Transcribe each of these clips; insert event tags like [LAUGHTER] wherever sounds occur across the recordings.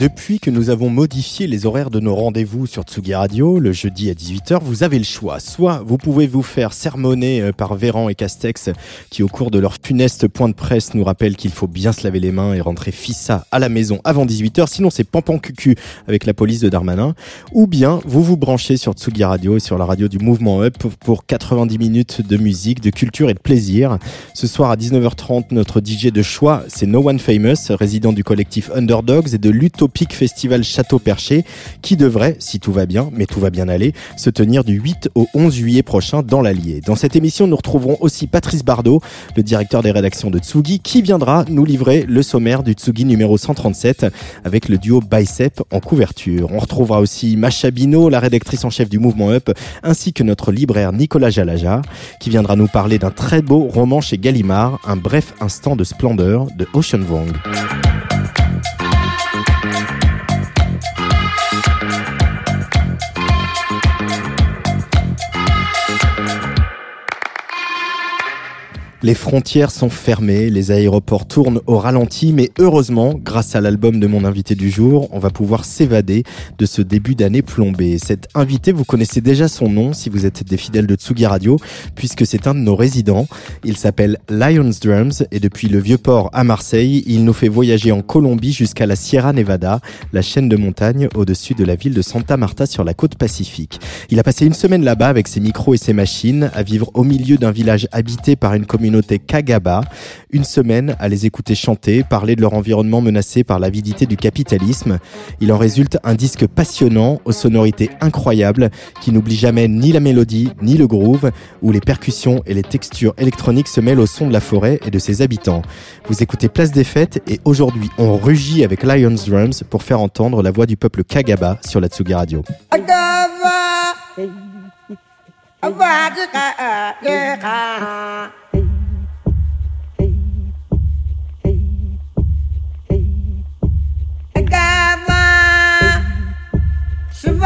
Depuis que nous avons modifié les horaires de nos rendez-vous sur Tsugi Radio, le jeudi à 18h, vous avez le choix. Soit vous pouvez vous faire sermonner euh, par Véran et Castex, qui au cours de leur funeste point de presse nous rappellent qu'il faut bien se laver les mains et rentrer fissa à la maison avant 18h, sinon c'est pampan cucu avec la police de Darmanin. Ou bien vous vous branchez sur Tsugi Radio et sur la radio du Mouvement Up pour 90 minutes de musique, de culture et de plaisir. Ce soir à 19h30, notre DJ de choix, c'est No One Famous, résident du collectif Underdogs et de l'Utopie Pic Festival Château Perché qui devrait, si tout va bien, mais tout va bien aller, se tenir du 8 au 11 juillet prochain dans l'Allier. Dans cette émission, nous retrouverons aussi Patrice Bardot, le directeur des rédactions de Tsugi, qui viendra nous livrer le sommaire du Tsugi numéro 137 avec le duo Bicep en couverture. On retrouvera aussi Macha Bino, la rédactrice en chef du mouvement Up, ainsi que notre libraire Nicolas Jalaja, qui viendra nous parler d'un très beau roman chez Gallimard, un bref instant de splendeur de Ocean Vuong. Les frontières sont fermées, les aéroports tournent au ralenti, mais heureusement, grâce à l'album de mon invité du jour, on va pouvoir s'évader de ce début d'année plombé. Cet invité, vous connaissez déjà son nom si vous êtes des fidèles de Tsugi Radio, puisque c'est un de nos résidents. Il s'appelle Lions Drums et depuis le Vieux-Port à Marseille, il nous fait voyager en Colombie jusqu'à la Sierra Nevada, la chaîne de montagne au-dessus de la ville de Santa Marta sur la côte pacifique. Il a passé une semaine là-bas avec ses micros et ses machines, à vivre au milieu d'un village habité par une commune communauté Kagaba. Une semaine à les écouter chanter, parler de leur environnement menacé par l'avidité du capitalisme. Il en résulte un disque passionnant, aux sonorités incroyables, qui n'oublie jamais ni la mélodie, ni le groove, où les percussions et les textures électroniques se mêlent au son de la forêt et de ses habitants. Vous écoutez Place des Fêtes et aujourd'hui on rugit avec Lions Drums pour faire entendre la voix du peuple Kagaba sur la Tsugi Radio.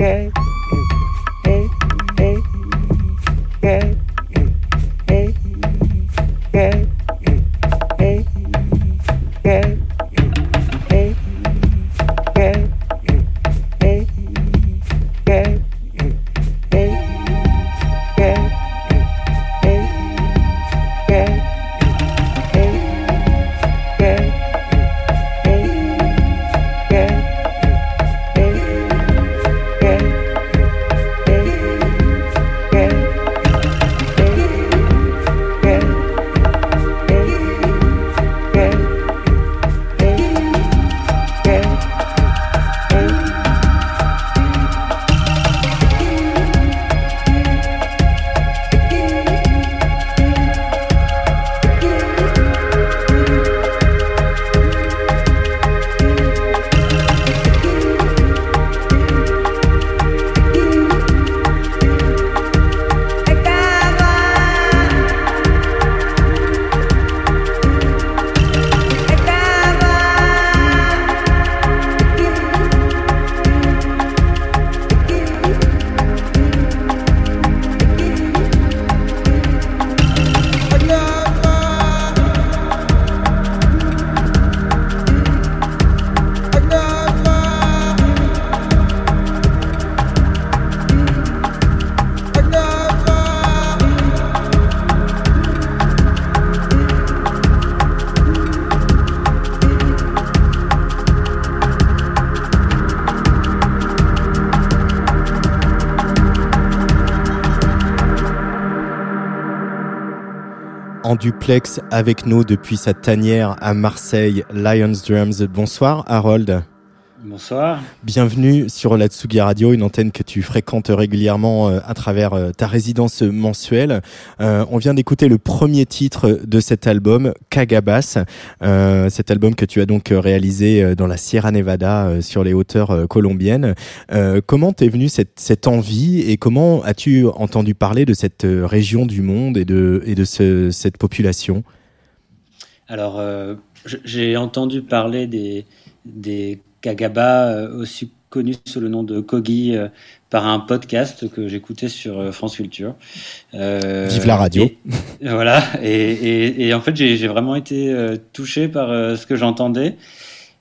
En avec nous depuis sa tanière à Marseille, Lions Drums. Bonsoir Harold. Bonsoir. Bienvenue sur la Tsugi Radio, une antenne que tu fréquentes régulièrement euh, à travers euh, ta résidence mensuelle. Euh, on vient d'écouter le premier titre de cet album, Kagabas. cet album que tu as donc réalisé dans la Sierra Nevada, sur les hauteurs colombiennes. comment t'es venue cette, cette envie et comment as-tu entendu parler de cette région du monde et de, et de ce, cette population? Alors, j'ai entendu parler des, des Kagaba, euh, aussi connu sous le nom de Kogi euh, par un podcast que j'écoutais sur euh, France Culture. Vive la radio. [LAUGHS] voilà. Et, en fait, j'ai vraiment été touché par ce que j'entendais.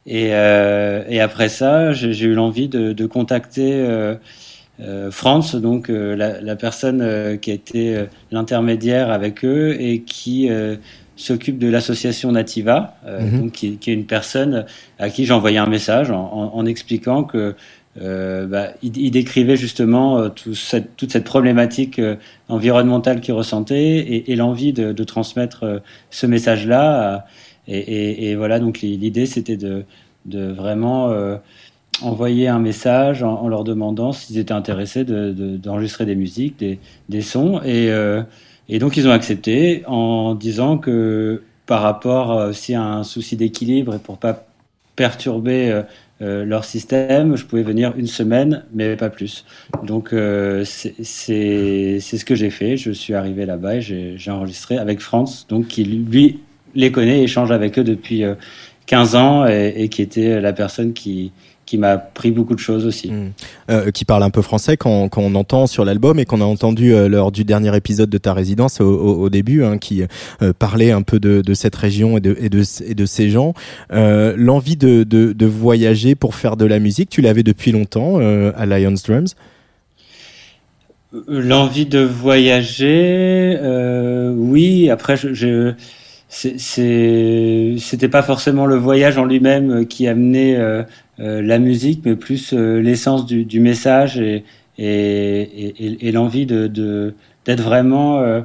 Et, après ça, j'ai eu l'envie de, contacter France, donc la, personne qui a été l'intermédiaire avec eux et qui s'occupe de l'association Nativa, euh, mhm. donc qui, qui, est une personne à qui j'ai envoyé un message en, en, expliquant que euh, bah, il, décrivait justement euh, tout cette, toute cette problématique environnementale qu'il ressentait et, et l'envie de, de, transmettre ce message-là. Et, et, et, voilà, donc l'idée c'était de, de, vraiment envoyer un message en, en leur demandant s'ils étaient intéressés d'enregistrer de, des musiques, des, des sons. Et et donc ils ont accepté en disant que par rapport aussi à un souci d'équilibre et pour pas perturber euh, euh, leur système, je pouvais venir une semaine, mais pas plus. Donc euh, c'est ce que j'ai fait. Je suis arrivé là-bas et j'ai enregistré avec France, donc qui lui les connaît, échange avec eux depuis 15 ans et qui était la personne qui, qui m'a pris beaucoup de choses aussi. Hmm. Euh, qui parle un peu français quand, quand on entend sur l'album et qu'on a entendu euh, lors du dernier épisode de ta résidence au, au, début, hein, qui euh, parlait un peu de, de, cette région et de, et de, et de ces gens. L'envie de, de, de, voyager pour faire de la musique, tu l'avais depuis longtemps à Lions Drums? L'envie de voyager, oui. Après, je, je c'était pas forcément le voyage en lui-même qui amenait la musique, mais plus euh, l'essence du, du, message et, et, et, et l'envie de, d'être vraiment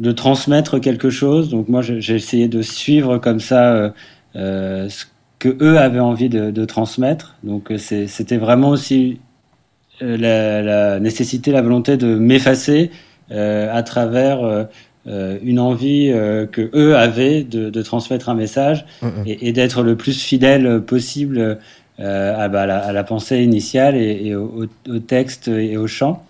de transmettre quelque chose. Donc moi, j'ai essayé de suivre comme ça ce que eux avaient envie de, de transmettre. Donc c'était vraiment aussi la, la, nécessité, la volonté de m'effacer à travers euh, une envie euh, que eux avaient de, de, transmettre un message et, et d'être le plus fidèle possible euh, à, bah, la, à, la, pensée initiale et, et au, au, texte et au chant.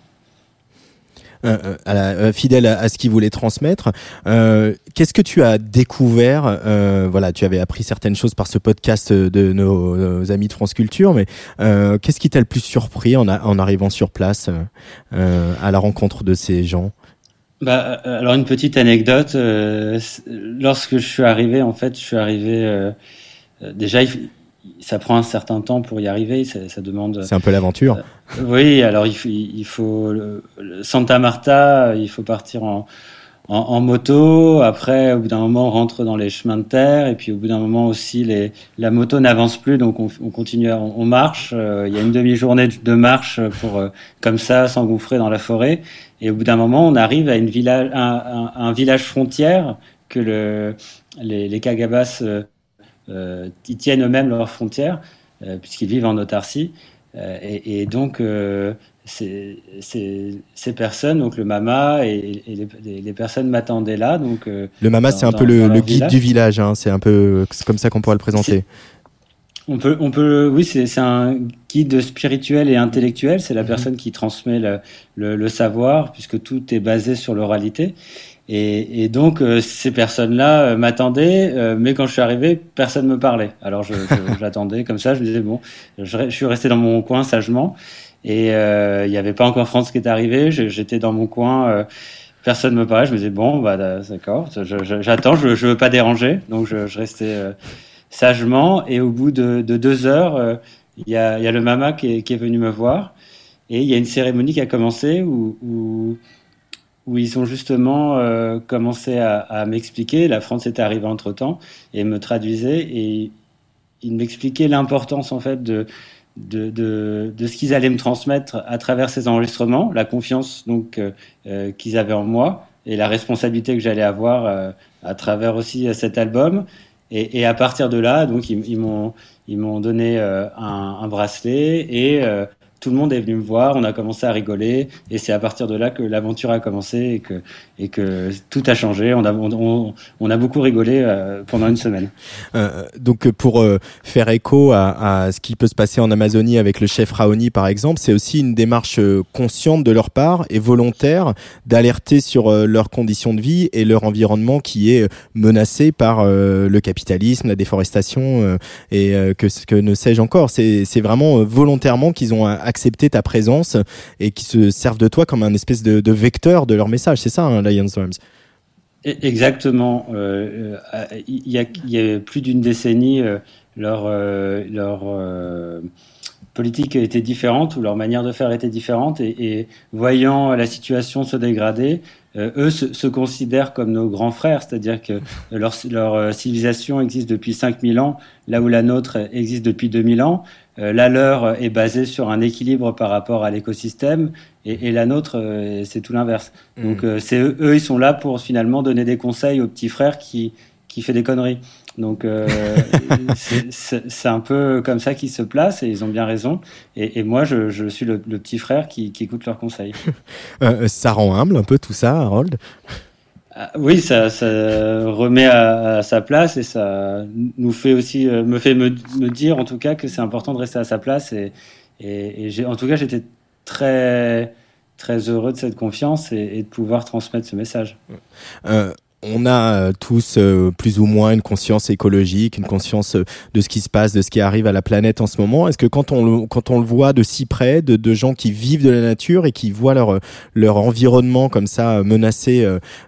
Euh, à la, fidèle à, à ce qu'ils voulaient transmettre. Euh, Qu'est-ce que tu as découvert euh, Voilà, tu avais appris certaines choses par ce podcast de nos, nos amis de France Culture, mais qu'est-ce qui t'a le plus surpris en, a, en arrivant sur place à la rencontre de ces gens? Bah, euh, alors une petite anecdote. Euh, lorsque je suis arrivé, en fait, je suis arrivé. Euh, déjà, ça prend un certain temps pour y arriver. Ça, ça demande. C'est un peu l'aventure. oui, alors il, il faut Santa Marta. Il faut partir en, en, en, moto. Après, au bout d'un moment, on rentre dans les chemins de terre. Et puis, au bout d'un moment aussi, les, la moto n'avance plus. Donc, on, on continue, on, on marche. il y a une demi-journée de marche pour, comme ça, s'engouffrer dans la forêt. Et au bout d'un moment, on arrive à une village, un, village frontière que le, les, les Kagabas euh, euh, ils tiennent eux-mêmes leurs frontières euh, puisqu'ils vivent en autarcie. Euh, et, et, donc, euh, ces, ces, ces, personnes, donc le Mama et, et les, les, personnes m'attendaient là. Donc, euh, le Mama, c'est un peu le, le guide village. du village. Hein, c'est un peu comme ça qu'on pourrait le présenter. On peut, on peut, oui, c'est un guide spirituel et intellectuel. C'est la mmh. personne qui transmet le, le, le, savoir, puisque tout est basé sur l'oralité. Et, et, donc euh, ces personnes-là euh, m'attendaient, euh, mais quand je suis arrivé, personne me parlait. Alors [LAUGHS] j'attendais comme ça. Je me disais bon, je, je, suis resté dans mon coin sagement. Et euh, il n'y avait pas encore France qui est arrivé. J'étais dans mon coin. personne me parlait. Je me disais bon, bah d'accord. J'attends. Je, je, veux pas déranger. Donc je, je restais sagement. Et au bout de, de deux heures, euh, il y, a, y, a, le mama qui est, qui est, venu me voir. Et il y a une cérémonie qui a commencé où, où, où ils ont justement euh, commencé à, à m'expliquer. La France était arrivée entre temps et me traduisait. Et ils m'expliquaient l'importance en fait de, de, de, de ce qu'ils allaient me transmettre à travers ces enregistrements, la confiance donc euh, euh qu'ils avaient en moi et la responsabilité que j'allais avoir euh, à travers aussi cet album et, et, à partir de là, donc ils, ils m'ont donné euh, un, un, bracelet et euh, tout le monde est venu me voir, on a commencé à rigoler, et c'est à partir de là que l'aventure a commencé et que, tout a changé. On a, beaucoup rigolé euh, pendant une semaine. Euh, donc pour euh, faire écho à, ce qui peut se passer en Amazonie avec le chef Raoni par exemple, c'est aussi une démarche consciente de leur part et volontaire d'alerter sur leurs conditions de vie et leur environnement qui est menacé par le capitalisme, la déforestation et que ne sais-je encore. C'est vraiment volontairement qu'ils ont accepter ta présence et qui se servent de toi comme un espèce de, vecteur de leur message. C'est ça, hein, Lions e, Exactement. Euh, il, y a, il, y a, plus d'une décennie, euh, leur, euh, leur euh, politique était différente ou leur manière de faire était différente et, voyant la situation se dégrader, euh, eux se, considèrent comme nos grands frères, c'est-à-dire que leur, civilisation existe depuis 5000 ans, là où la nôtre existe depuis 2000 ans. Euh, la leur est basée sur un équilibre par rapport à l'écosystème et, et, la nôtre, euh, c'est tout l'inverse. Mmh. Donc euh, c'est eux, eux, ils sont là pour finalement donner des conseils au petit frère qui, qui fait des conneries. Donc euh, [LAUGHS] c'est un peu comme ça qu'ils se placent et ils ont bien raison. Et, et moi, je, je, suis le, le, petit frère qui, qui écoute leurs conseils. [LAUGHS] euh, ça rend humble un peu tout ça, Harold oui, ça, ça remet à, à, sa place et ça nous fait aussi, euh, me fait me, me dire en tout cas que c'est important de rester à sa place. Et, et, et en tout cas, j'étais très, très heureux de cette confiance et, et, de pouvoir transmettre ce message. Euh, on a euh, tous euh, plus ou moins une conscience écologique, une conscience euh, de ce qui se passe, de ce qui arrive à la planète en ce moment. Est-ce que quand on le, quand on le voit de si près, de, de, gens qui vivent de la nature et qui voient leur, leur environnement comme ça menacé,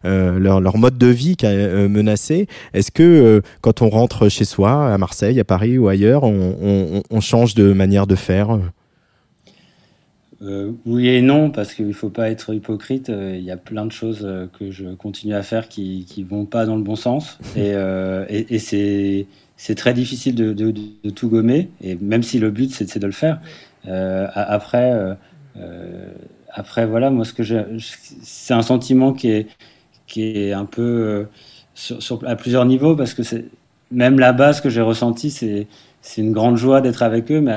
euh, leur, leur mode de vie menacé, est-ce que quand on rentre chez soi, à Marseille, à Paris ou ailleurs, on, on, on change de manière de faire euh, oui et non, parce qu'il ne faut pas être hypocrite. Euh, il y a plein de choses euh, que je continue à faire qui ne vont pas dans le bon sens. [LAUGHS] Et, et, et c'est, très difficile de, de, de, tout gommer. Et même si le but, c'est, de le faire. Après, après, voilà, moi, ce que c'est un sentiment qui est, qui est un peu sur, à plusieurs niveaux parce que même là-bas, ce que j'ai ressenti, c'est c'est une grande joie d'être avec eux, mais,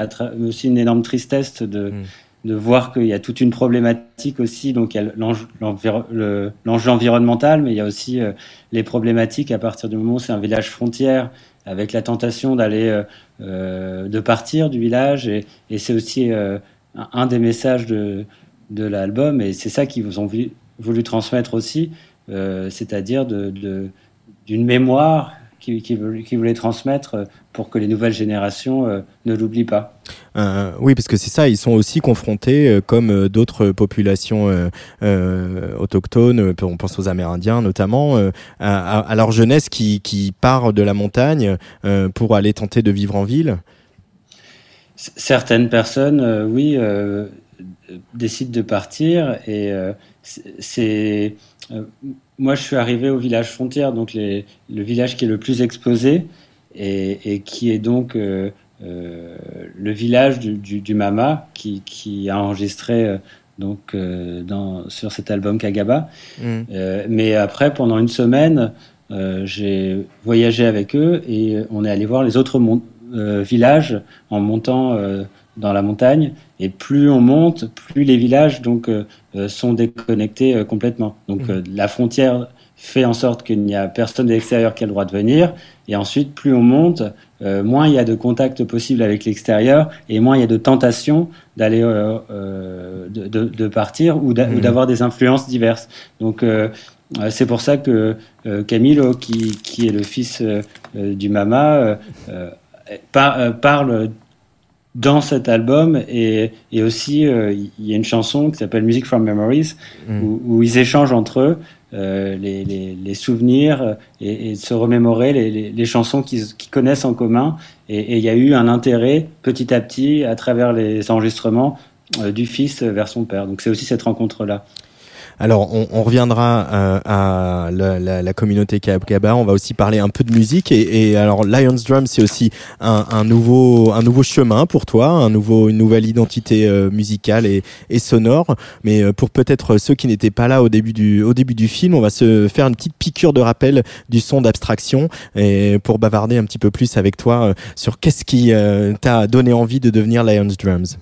aussi une énorme tristesse de, mm. De voir qu'il y a toute une problématique aussi. Donc, il y a l'enjeu environnemental, mais il y a aussi euh, les problématiques à partir du moment où c'est un village frontière, avec la tentation d'aller, euh, euh, de partir du village. Et, c'est aussi un, des messages de, de l'album, et c'est ça qu'ils vous ont voulu transmettre aussi, c'est-à-dire de, de, d'une mémoire qui, qui, voulait transmettre euh, pour que les nouvelles générations euh, ne l'oublient pas. Euh, oui, parce que c'est ça, ils sont aussi confrontés, comme d'autres populations autochtones, on pense aux Amérindiens notamment, à, à, leur jeunesse qui, qui part de la montagne pour aller tenter de vivre en ville. Certaines personnes, oui, décident de partir et c'est moi, je suis arrivé au village frontière, donc le village qui est le plus exposé et, qui est donc euh, euh, le village du, Mama qui, a enregistré euh, donc dans, sur cet album Kagaba. Mm. mais après, pendant une semaine, j'ai voyagé avec eux et on est allé voir les autres villages en montant dans la montagne. Et plus on monte, plus les villages donc euh, euh, sont déconnectés euh, complètement. Donc mmh. la frontière fait en sorte qu'il n'y a personne de l'extérieur qui a le droit de venir. Et ensuite, plus on monte, moins il y a de contact possible avec l'extérieur et moins il y a de tentation d'aller de, de, partir ou mmh. d'avoir des influences diverses. Donc c'est pour ça que Camilo, qui, qui est le fils du Mama, parle dans cet album et, et aussi euh, il y a une chanson qui s'appelle Music from Memories mm. où, où, ils échangent entre eux euh, les, les, les, souvenirs et, et, se remémorer les, les chansons qu'ils connaissent en commun. Et il y a eu un intérêt petit à petit à travers les enregistrements euh, du fils vers son père. Donc c'est aussi cette rencontre là alors, on, reviendra euh, à la, la, la communauté. On va aussi parler un peu de musique. Et, alors, Lions Drum, c'est aussi un, un, nouveau, un nouveau chemin pour toi, un nouveau, une nouvelle identité euh, musicale et, sonore. Mais euh, pour peut-être ceux qui n'étaient pas là au début du, au début du film, on va se faire une petite piqûre de rappel du son d'abstraction et pour bavarder un petit peu plus avec toi sur qu'est-ce qui t'a donné envie de devenir Lions Drums.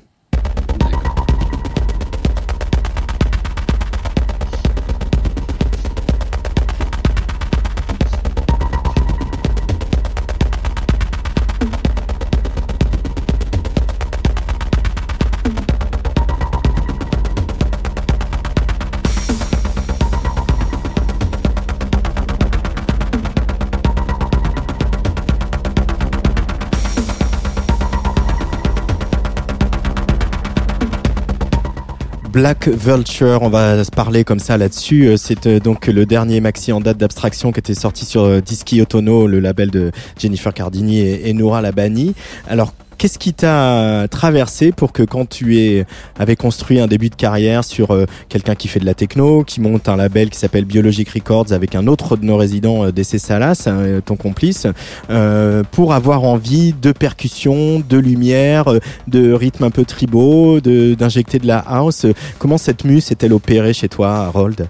Black Vulture, on va se parler comme ça là-dessus. Euh, c'est euh, donc le dernier maxi en date d'abstraction qui était sorti sur euh, Dischi Otono, le label de Jennifer Cardini et, Noura Labani. Alors Qu'est-ce qui t'a traversé pour que quand tu es, avais construit un début de carrière sur euh, quelqu'un qui fait de la techno, qui monte un label qui s'appelle Biologic Records avec un autre de nos résidents, euh, DC Salas, hein, ton complice, euh, pour avoir envie de percussion, de lumière, de rythme un peu tribaux, d'injecter de, la house. Comment cette muse s'est-elle opérée chez toi, Harold?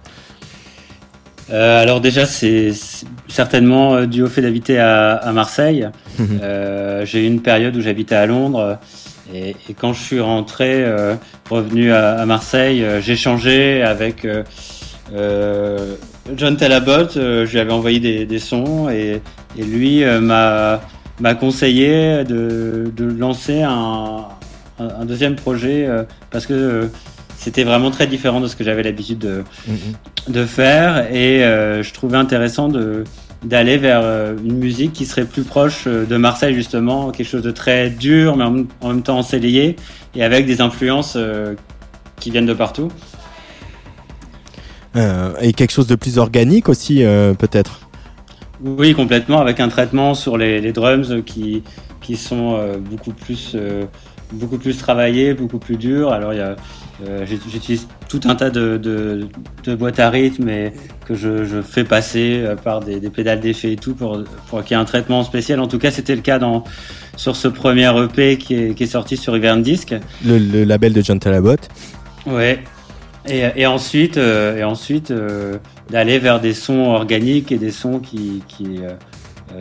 Euh, alors déjà, c'est certainement euh, dû au fait d'habiter à, Marseille. Mhm. Euh, j'ai eu une période où j'habitais à Londres et, quand je suis rentré, revenu à, Marseille, j'ai changé avec John Talabot. je lui avais envoyé des, sons et, lui m'a conseillé de, lancer un, deuxième projet parce que c'était vraiment très différent de ce que j'avais l'habitude de, mm-hmm. de faire et euh, je trouvais intéressant de d'aller vers euh, une musique qui serait plus proche euh, de Marseille justement, quelque chose de très dur mais en, même temps ensoleillé et avec des influences qui viennent de partout. et quelque chose de plus organique aussi peut-être. Oui, complètement, avec un traitement sur les, les drums qui, qui sont beaucoup plus beaucoup plus travaillés, beaucoup plus durs. Alors il y a euh, j'utilise tout un tas de, de, de, boîtes à rythme et que je, je fais passer euh, par des, des pédales d'effet et tout pour, pour qu'il y ait un traitement spécial. En tout cas, c'était le cas dans, sur ce premier EP qui est, qui est sorti sur Ivern Disc. Le, le, label de John Talabot. Ouais. Et, et ensuite, euh, et ensuite d'aller vers des sons organiques et des sons qui, qui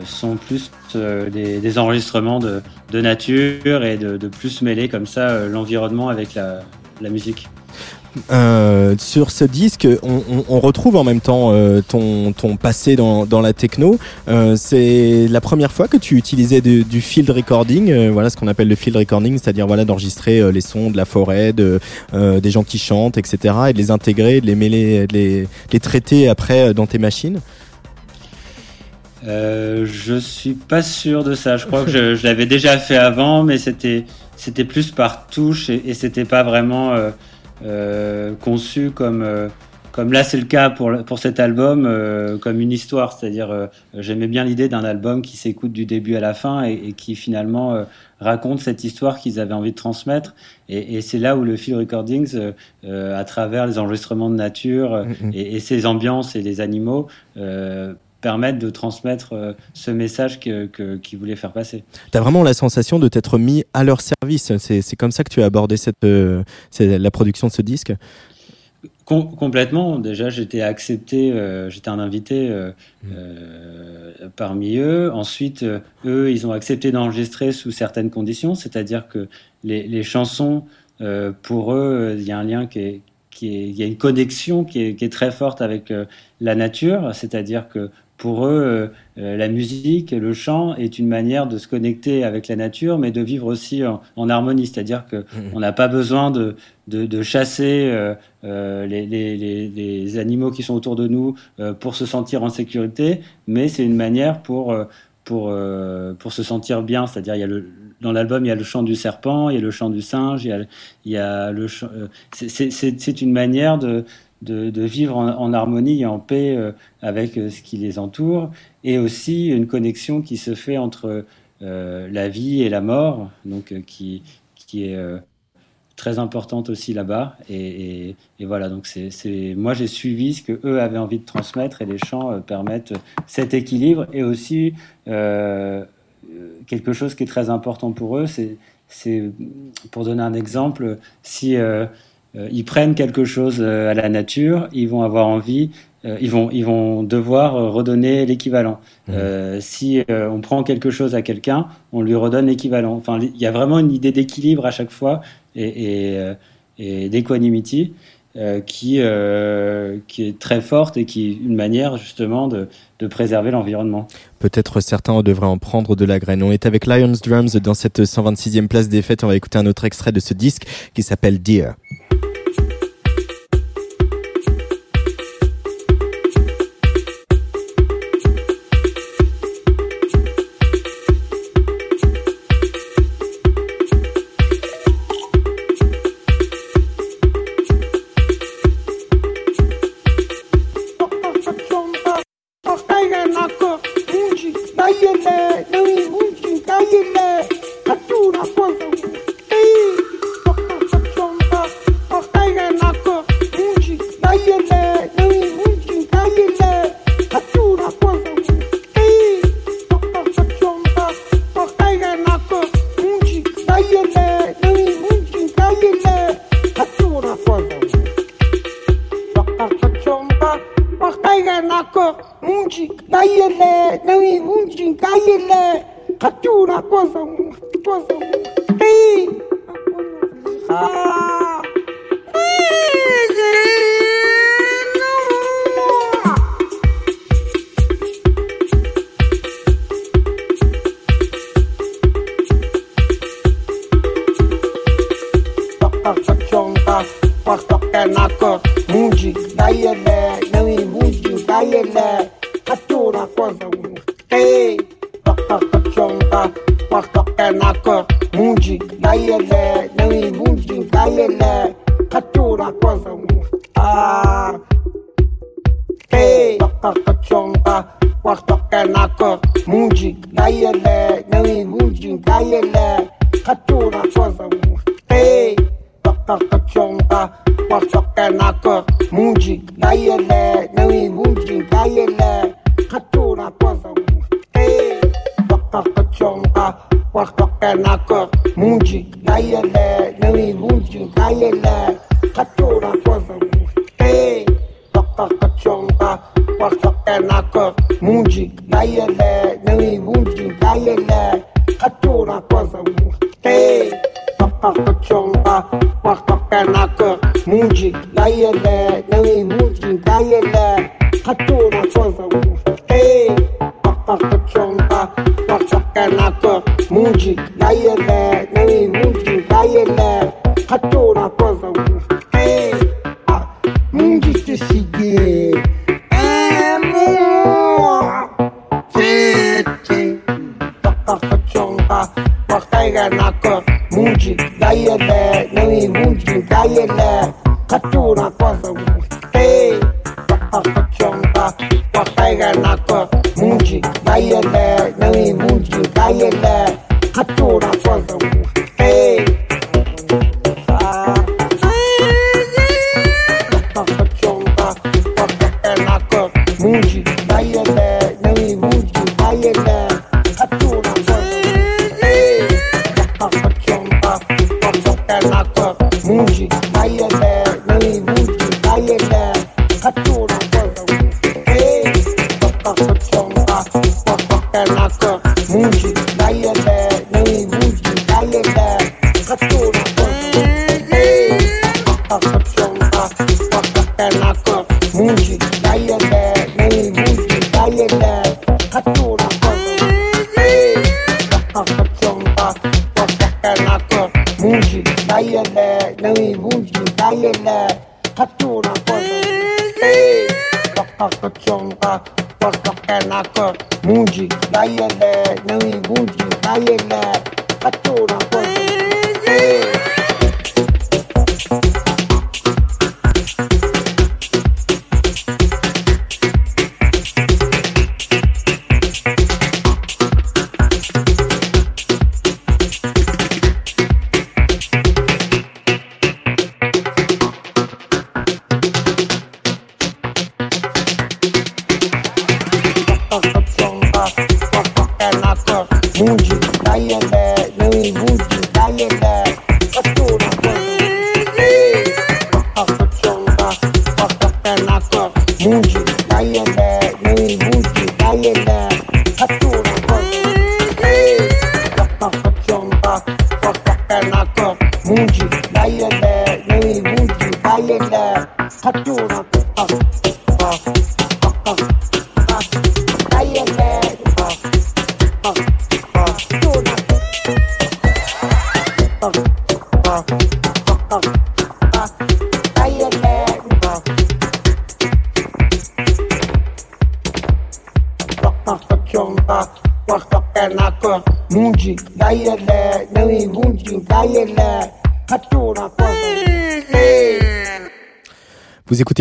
sont plus des, des, enregistrements de, de, nature et de, de plus mêler comme ça l'environnement avec la, la musique. Euh, sur ce disque, on, on, on, retrouve en même temps euh, ton, ton passé dans, dans la techno. Euh, c'est la première fois que tu utilisais du, du field recording, euh, voilà ce qu'on appelle le field recording, c'est-à-dire voilà d'enregistrer euh, les sons de la forêt, de, des gens qui chantent, etc., et de les intégrer, de les mêler, de les, les traiter après dans tes machines. Je suis pas sûr de ça. Je crois que je, je l'avais déjà fait avant, mais c'était c'était plus par touche et, et c'était pas vraiment euh, conçu comme euh, comme là c'est le cas pour pour cet album euh, comme une histoire. C'est-à-dire j'aimais bien l'idée d'un album qui s'écoute du début à la fin et, et qui finalement raconte cette histoire qu'ils avaient envie de transmettre. Et, et c'est là où le field recordings à travers les enregistrements de nature et, et, ces ambiances et les animaux permettre de transmettre euh, ce message qu'ils que, qu voulaient faire passer. Tu as vraiment la sensation de t'être mis à leur service. C'est comme ça que tu as abordé cette, euh, la production de ce disque? Com complètement. Déjà, j'étais accepté, euh, j'étais un invité euh, mmh. euh, parmi eux. Ensuite, eux, ils ont accepté d'enregistrer sous certaines conditions, c'est-à-dire que les, les chansons, pour eux, il y a un lien qui est, qui est, il y a une connexion qui est, qui est très forte avec la nature, c'est-à-dire que pour eux, euh, la musique, le chant est une manière de se connecter avec la nature, mais de vivre aussi en, en harmonie. C'est-à-dire que mmh. n'a pas besoin de, de, de chasser euh, euh, les, les, les, les, animaux qui sont autour de nous euh, pour se sentir en sécurité, mais c'est une manière pour euh, pour euh, pour se sentir bien. C'est-à-dire il y a le dans l'album il y a le chant du serpent, il y a le chant du singe, il y a, il y a le c'est une manière de de, vivre en, harmonie et en paix euh, avec euh, ce qui les entoure, et aussi une connexion qui se fait entre euh, la vie et la mort, donc qui, qui est très importante aussi là-bas. Et, et, voilà, donc c'est moi j'ai suivi ce que eux avaient envie de transmettre, et les chants permettent cet équilibre, et aussi quelque chose qui est très important pour eux, c'est pour donner un exemple, si ils prennent quelque chose euh, à la nature, ils vont avoir envie, euh, ils vont ils vont devoir redonner l'équivalent. Mmh. Euh, si euh, on prend quelque chose à quelqu'un, on lui redonne l'équivalent. Enfin, il y a vraiment une idée d'équilibre à chaque fois et, et, et d'équanimity qui qui est très forte et qui est une manière justement de de préserver l'environnement. Peut-être certains devraient en prendre de la graine. On est avec Lions Drums dans cette 126e place des fêtes. On va écouter un autre extrait de ce disque qui s'appelle 哎呀妈！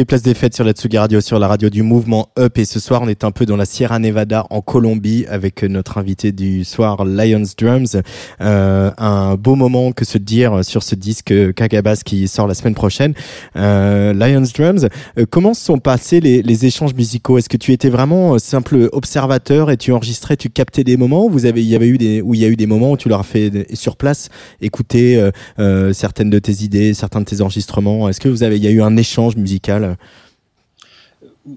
Place des Fêtes sur la Tsugi Radio, sur la radio du mouvement Up. Et ce soir, on est un peu dans la Sierra Nevada, en Colombie, avec notre invité du soir, Lions Drums. Euh, un beau moment que se dire sur ce disque Kagabas qui sort la semaine prochaine. Euh, Lions Drums, euh, comment se sont passés les, les échanges musicaux? Est-ce que tu étais vraiment euh, simple observateur et tu enregistrais, tu captais des moments? Où vous avez, il y avait eu des, où il y a eu des moments où tu leur as fait euh, sur place écouter euh, euh, certaines de tes idées, certains de tes enregistrements Est-ce que vous avez, il y a eu un échange musical?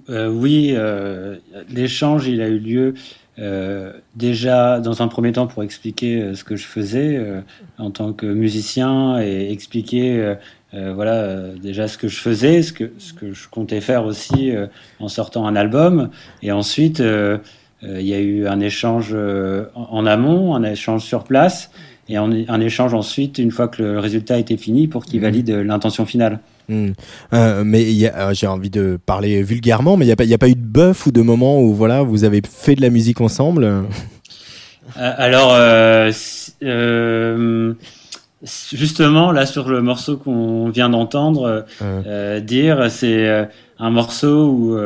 Euh, oui, euh, l'échange, il a eu lieu euh, déjà dans un premier temps pour expliquer ce que je faisais en tant que musicien et expliquer voilà déjà ce que je faisais, ce que ce que je comptais faire aussi en sortant un album. Et ensuite, il y a eu un échange en amont, un échange sur place et un, un échange ensuite une fois que le résultat était fini pour qu'il Mhm. valide euh, l'intention finale. Hmm. Euh, mais euh, j'ai envie de parler vulgairement, mais il n'y a, a pas eu de bœuf ou de moment où voilà, vous avez fait de la musique ensemble? Euh, Alors, justement, là, sur le morceau qu'on vient d'entendre dire, c'est un morceau où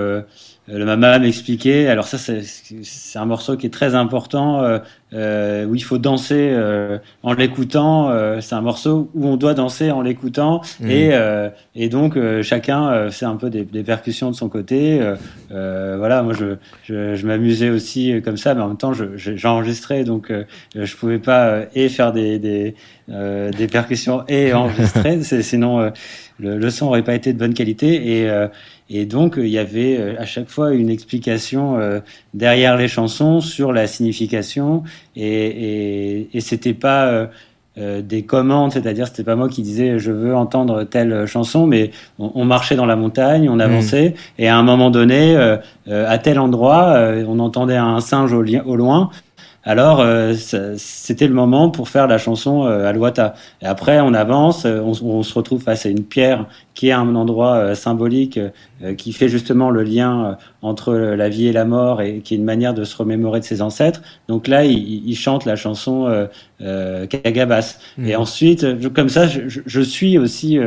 le mama m'expliquait. Alors ça, c'est c'est un morceau qui est très important. euh, euh, où il faut danser euh, en l'écoutant. Euh, c'est un morceau où on doit danser en l'écoutant Mhm. et euh, et donc euh, chacun euh, fait un peu des, des percussions de son côté. Euh, euh, voilà, moi je je, je m'amusais aussi euh, comme ça, mais en même temps je- je- j'enregistrais donc euh, je pouvais pas euh, et faire des des euh, des percussions et enregistrer, sinon euh, le, le son aurait pas été de bonne qualité et euh, et donc, euh, il y avait euh, à chaque fois une explication euh, derrière les chansons sur la signification. Et, et, et c'était pas euh, euh, des commandes, c'est-à-dire c'était pas moi qui disais je veux entendre telle chanson, mais on, on marchait dans la montagne, on avançait. Et à un moment donné, euh, à tel endroit, euh, on entendait un singe au, au loin. Alors, euh, c'était le moment pour faire la chanson euh, à Loata. Et après, on avance, euh, on, on se retrouve face à une pierre qui est un endroit euh, symbolique euh, qui fait justement le lien entre la vie et la mort et qui est une manière de se remémorer de ses ancêtres. Donc là, il, il chante la chanson euh, euh, Kagabas. Mhm. Et ensuite, je- comme ça, je, je- suis aussi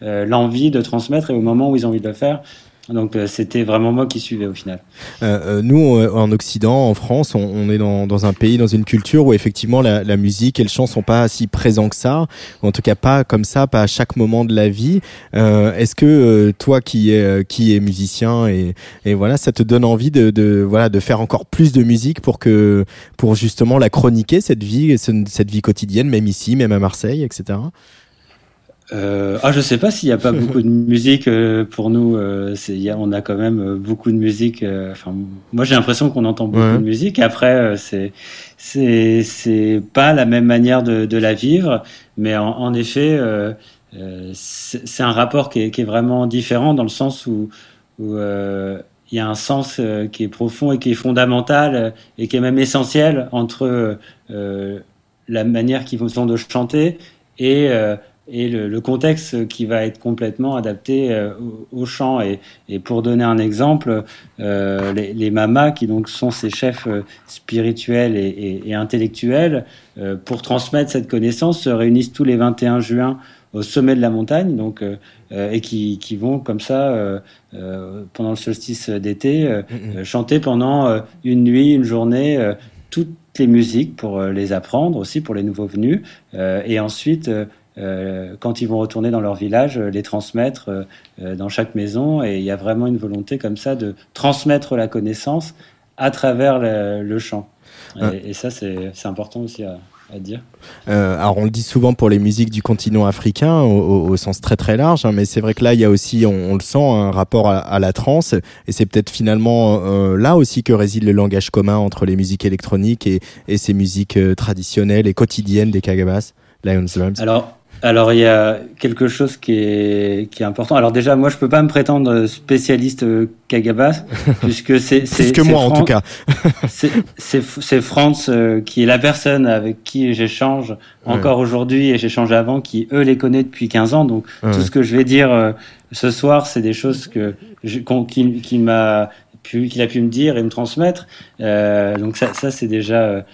l'envie de transmettre et au moment où ils ont envie de le faire. Donc euh, c'était vraiment moi qui suivais au final. Euh, euh, nous, euh, en Occident, en France, on, on est dans, dans un pays, dans une culture où effectivement la, la musique et le chant sont pas si présents que ça, en tout cas pas comme ça, pas à chaque moment de la vie. Euh, Est-ce que euh, toi, qui euh, qui est musicien et, et voilà, ça te donne envie de, de voilà de faire encore plus de musique pour que pour justement la chroniquer cette vie, ce- cette vie quotidienne, même ici, même à Marseille, etc. Euh, ah, je sais pas s'il n'y a pas beaucoup de [LAUGHS] musique euh, pour nous. Euh, y a, on a quand même euh, beaucoup de musique. euh, Enfin, moi, j'ai l'impression qu'on entend beaucoup Ouais. de musique. Après, euh, c'est c'est c'est pas la même manière de, de la vivre, mais en, en effet, euh, euh, c'est un rapport qui est, qui est vraiment différent dans le sens où où euh, il y a un sens euh, qui est profond et qui est fondamental et qui est même essentiel entre euh, la manière qu'ils ont de chanter et euh, et le, le contexte qui va être complètement adapté euh, au, au chant. Et, et pour donner un exemple, euh, les, les mamas, qui donc sont ces chefs euh, spirituels et, et, et intellectuels, pour transmettre cette connaissance, se réunissent tous les 21 juin au sommet de la montagne, donc et qui, qui vont comme ça pendant le solstice d'été chanter pendant une nuit, une journée. toutes les musiques pour les apprendre aussi pour les nouveaux venus et ensuite quand ils vont retourner dans leur village, euh, les transmettre euh, euh, dans chaque maison. Et il y a vraiment une volonté comme ça de transmettre la connaissance à travers le, le chant. Et, et ça, c'est c'est important aussi à, à dire. Euh, alors on le dit souvent pour les musiques du continent africain au, au- au sens très très large, hein, mais c'est vrai que là il y a aussi, on, on le sent, un rapport à, à la trance, et c'est peut-être finalement euh, là aussi que réside le langage commun entre les musiques électroniques et, et ces musiques euh, traditionnelles et quotidiennes des Kagabas, Lion's Drums. Alors, alors il y a quelque chose qui est, qui est important. Alors déjà, moi, je peux pas me prétendre spécialiste euh, Kagabas, [LAUGHS] puisque c'est c'est que moi en tout cas. [LAUGHS] C'est Franz euh, qui est la personne avec qui j'échange encore aujourd'hui et j'échange avant, qui eux les connaît depuis 15 ans. Donc Ouais. tout ce que je vais dire euh, ce soir, c'est des choses que qu'il m'a pu qu'il a pu me dire et me transmettre. Euh, donc ça, ça c'est déjà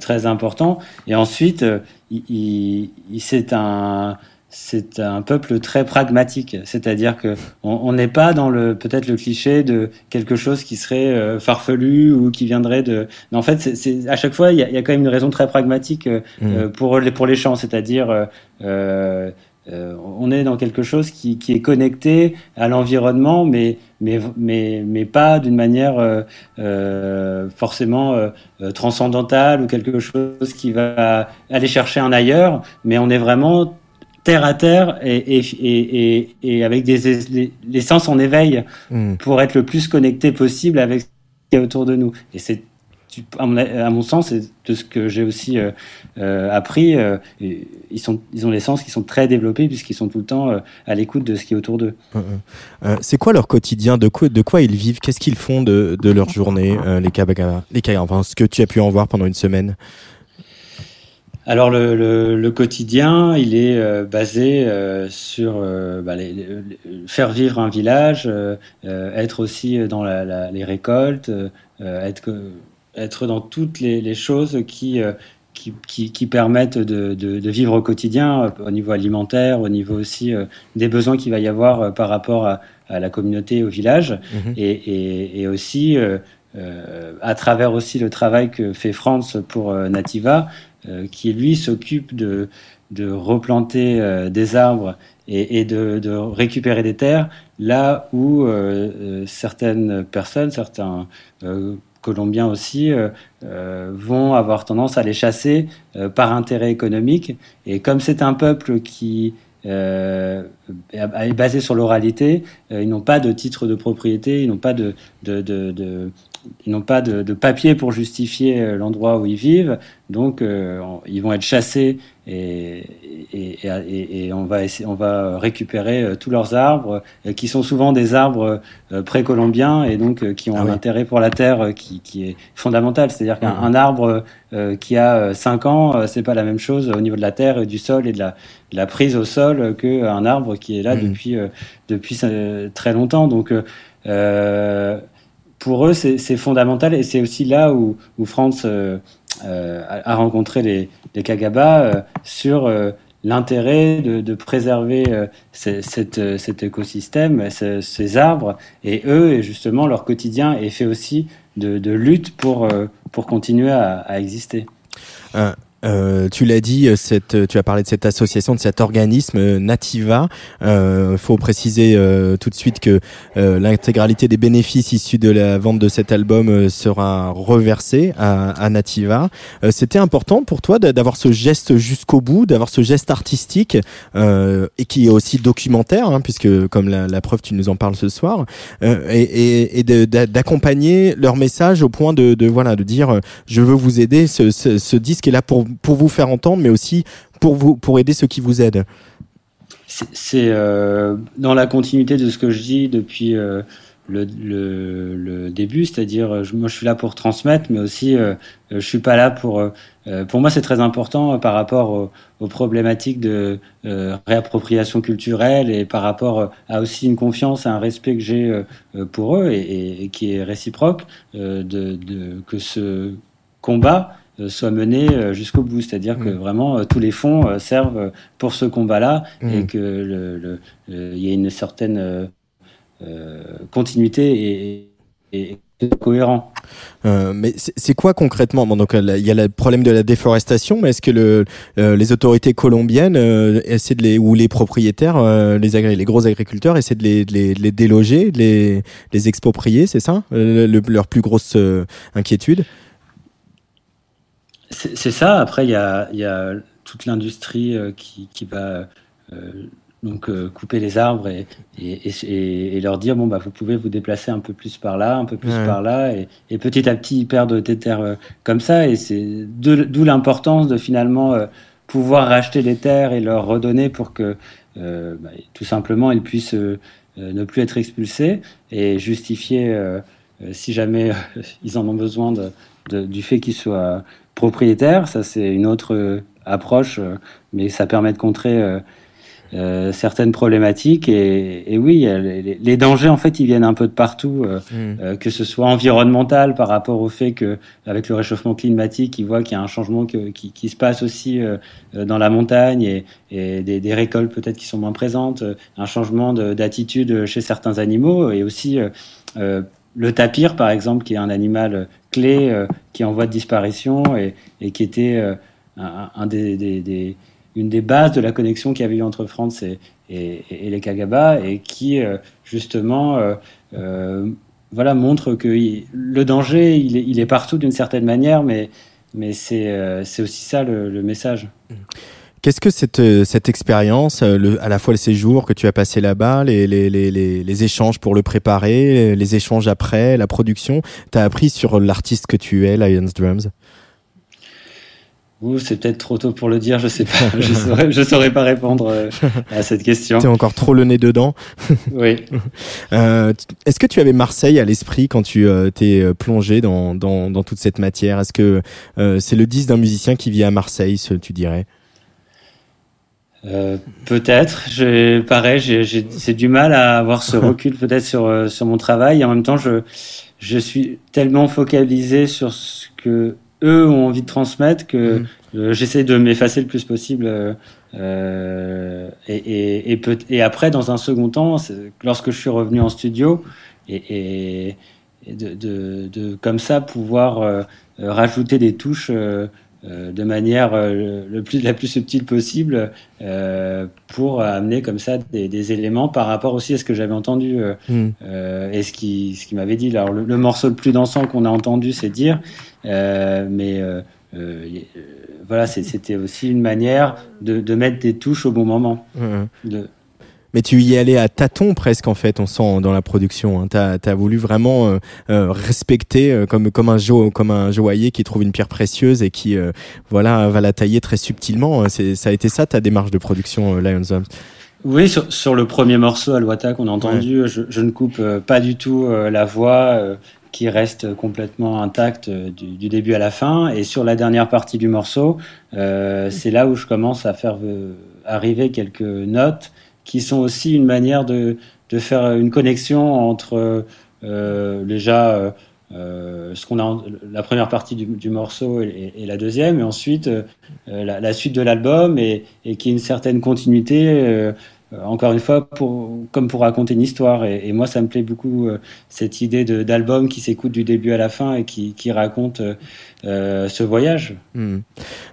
très important. Et ensuite, euh, il, c'est un c'est un peuple très pragmatique, c'est-à-dire que on on n'est pas dans le peut-être le cliché de quelque chose qui serait euh, farfelu ou qui viendrait de. Mais en fait, c'est- à chaque fois il y y a quand même une raison très pragmatique euh, Mm. euh, pour les pour les champs, c'est-à-dire euh, euh, on est dans quelque chose qui, qui est connecté à l'environnement, mais mais mais mais pas d'une manière euh, euh, forcément transcendantale ou quelque chose qui va aller chercher un ailleurs, mais on est vraiment terre à terre et, et, et, et, avec des les, sens en éveil Mm. pour être le plus connecté possible avec ce qui est autour de nous. Et c'est tu- à mon, à mon sens, c'est de ce que j'ai aussi euh, euh, appris. euh, et ils, sont, ils ont les sens qui sont très développés puisqu'ils sont tout le temps à l'écoute de ce qui est autour d'eux. Euh, c'est quoi leur quotidien? De quoi, de quoi ils vivent? Qu'est-ce qu'ils font de, de leur journée, les Kagabas les enfin ce que tu as pu en voir pendant une semaine? Alors le, le, le quotidien, il est euh, basé euh, sur euh, bah, les, les- faire vivre un village, être aussi dans la, la- les récoltes, être, être dans toutes les, les choses qui, euh, qui, qui, qui permettent de, de, de vivre au quotidien, euh, au niveau alimentaire, au niveau aussi euh, des besoins qu'il va y avoir par rapport à, à la communauté, au village, Mhm. et, et, et aussi à travers aussi le travail que fait France pour Nativa, qui lui s'occupe de, de replanter des arbres et, de, de, récupérer des terres là où certaines personnes, certains Colombiens aussi euh, euh, vont avoir tendance à les chasser euh, par intérêt économique. Et comme c'est un peuple qui est basé sur l'oralité, ils n'ont pas de titre de propriété, ils n'ont pas de, de, de, ils n'ont pas de, papier pour justifier l'endroit où ils vivent, donc ils vont être chassés et, et, on, va essayer, on va récupérer euh, tous leurs arbres, euh, qui sont souvent des arbres euh, précolombiens et donc qui ont ah un intérêt pour la terre qui, qui est fondamental. C'est-à-dire qu'un mmh. arbre qui a 5 ans, c'est pas la même chose au niveau de la terre et du sol et de la, la prise au sol qu'un arbre qui est là mmh. depuis, depuis très longtemps. Donc, pour eux, c'est fondamental et c'est aussi là où, où France a rencontré les, les Kagaba sur l'intérêt de, préserver euh, euh, cet écosystème, ces, arbres, et eux, et justement, leur quotidien est fait aussi de, lutte pour, euh, pour continuer à, exister. Euh, tu l'as dit, euh, cette, tu as parlé de cette association, de cet organisme euh, Nativa. Il euh, faut préciser euh, tout de suite que l'intégralité des bénéfices issus de la vente de cet album sera reversée à, à Nativa. C'était important pour toi d'avoir ce geste jusqu'au bout, d'avoir ce geste artistique et qui est aussi documentaire, hein, puisque comme la, la, preuve, tu nous en parles ce soir, et, et, et d'accompagner leur message au point de, de, voilà de dire je veux vous aider. Ce, ce, ce disque est là pour pour vous faire entendre, mais aussi pour vous pour aider ceux qui vous aident. C'est euh, dans la continuité de ce que je dis depuis euh, le, début, c'est-à-dire euh, moi je suis là pour transmettre, mais aussi euh, je suis pas là pour. Pour moi, c'est très important par rapport aux, problématiques de réappropriation culturelle et par rapport à aussi une confiance, un respect que j'ai pour eux et, qui est réciproque, de, que ce combat soit mené euh, jusqu'au bout. C'est-à-dire que mm. vraiment euh, tous les fonds servent pour ce combat-là et mm. que le, il y a une certaine continuité et, cohérent. mais c'est quoi concrètement? Bon, Donc il y a le problème de la déforestation, mais est-ce que le, les autorités colombiennes essaient de les ou les propriétaires, les, les gros agriculteurs essaient de les, les, les déloger, de les, les exproprier, c'est ça? Leur plus grosse inquiétude? C'est ça. Après, il y a, y a, toute l'industrie euh, qui, qui, va euh, donc euh, couper les arbres et, et, et, leur dire bon bah vous pouvez vous déplacer un peu plus par là, un peu plus par là, et, petit à petit ils perdent des terres comme ça. Et c'est d'où l'importance de finalement pouvoir racheter les terres et leur redonner pour que bah, tout simplement ils puissent ne plus être expulsés et justifier si jamais [LAUGHS] ils en ont besoin de, du fait qu'ils soient propriétaire. Ça, c'est une autre euh, approche, euh, mais ça permet de contrer euh, certaines problématiques. Et, oui, les, dangers, en fait, ils viennent un peu de partout, mmh. que ce soit environnemental par rapport au fait que, avec le réchauffement climatique, ils voient qu'il y a un changement qui, se passe aussi dans la montagne et, des, récoltes peut-être qui sont moins présentes, un changement d'attitude chez certains animaux et aussi le tapir, par exemple, qui est un animal clé euh, qui est en voie de disparition et, qui était euh, une des bases de la connexion qu'il y avait eu entre France et, les Kagaba et qui, euh, justement, voilà, montre que le danger, il est, partout d'une certaine manière, mais, c'est aussi ça le, le message. Mmh. Qu'est-ce que cette, euh, cette expérience, euh, à la fois le séjour que tu as passé là-bas, les, les, les, les, échanges pour le préparer, les échanges après, la production, t'as appris sur l'artiste que tu es, Lions Drums? C'est peut-être trop tôt pour le dire, je sais pas, je saurais, je saurais pas répondre euh, à cette question. Tu es encore trop le nez dedans. [LAUGHS] oui. Est-ce que tu avais Marseille à l'esprit quand tu t'es plongé dans, dans, dans, toute cette matière? Est-ce que c'est le disque d'un musicien qui vit à Marseille, ce, tu dirais? Euh, peut-être. J'ai pareil, j'ai du mal à avoir ce [LAUGHS] recul peut-être sur euh, sur mon travail. Et en même temps, je je suis tellement focalisé sur ce que eux ont envie de transmettre que mm. euh, j'essaie de m'effacer le plus possible. Euh, et, et, et, et, après, dans un second temps, lorsque je suis revenu en studio et, et et de, de, de, comme ça pouvoir rajouter des touches euh, de manière euh, le plus, la plus subtile possible euh, pour amener comme ça des, des, éléments par rapport aussi à ce que j'avais entendu mm. et ce qui, ce qui m'avait dit. Alors le, morceau le plus dansant qu'on a entendu, c'est dire, mais voilà, c'était aussi une manière de, de, mettre des touches au bon moment. De, mais tu y allais à tâtons presque en fait, on sent dans la production. Hein. Tu as, voulu vraiment euh, euh, respecter euh, comme, comme, un jo, comme un joaillier qui trouve une pierre précieuse et qui voilà va la tailler très subtilement. Ça a été ça ta démarche de production Lions Arms oui, sur, sur, le premier morceau Alouata qu'on a entendu, je, je, ne coupe pas du tout la voix qui reste complètement intacte du, du, début à la fin. Et sur la dernière partie du morceau, c'est là où je commence à faire arriver quelques notes qui sont aussi une manière de, de faire une connexion entre euh, déjà euh, euh, ce qu'on a la première partie du, morceau et, la deuxième, et ensuite euh, la, suite de l'album et, et qui est une certaine continuité euh, encore une fois, comme pour raconter une histoire. Et, moi, ça me plaît beaucoup euh, cette idée d'album qui s'écoute du début à la fin et qui, raconte euh, ce voyage. Hmm.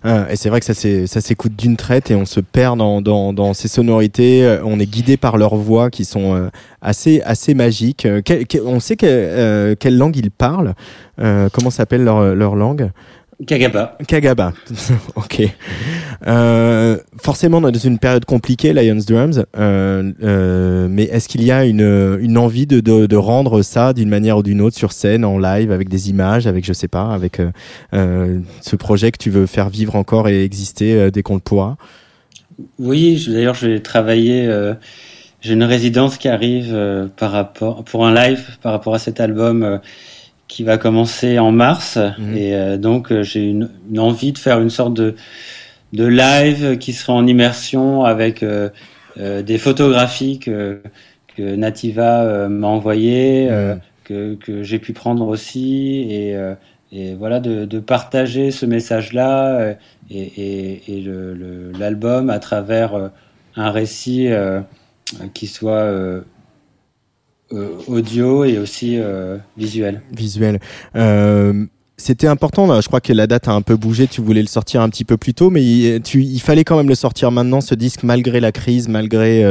Ah, et c'est vrai que ça s'écoute d'une traite et on se perd dans, ces sonorités. On est guidé par leurs voix qui sont assez, assez magiques. on sait que, quelle langue ils parlent. comment s'appelle leur langue? Kagaba. Kagaba. [LAUGHS] ok. Euh, forcément, dans une période compliquée, Lions Drums, euh, euh, mais est-ce qu'il y a une, une envie de, de, de rendre ça d'une manière ou d'une autre sur scène, en live, avec des images, avec, je sais pas, avec ce projet que tu veux faire vivre encore et exister dès qu'on le pourra? Oui, d'ailleurs, je vais travailler. J'ai une résidence qui arrive par rapport pour un live par rapport à cet album qui va commencer en mars. Mhm. Et euh, donc, euh, j'ai une, une, envie de faire une sorte de, de live qui serait en immersion avec euh, des photographies que, que Nativa m'a envoyées, mhm. que, que j'ai pu prendre aussi. Et, et voilà, de, de, partager ce message-là et, et, et l'album à travers un récit qui soit audio et aussi euh, visuel. Visuel. Euh, c'était important, je crois que la date a un peu bougé, tu voulais le sortir un petit peu plus tôt, mais il, tu, il fallait quand même le sortir maintenant, ce disque, malgré la crise, malgré,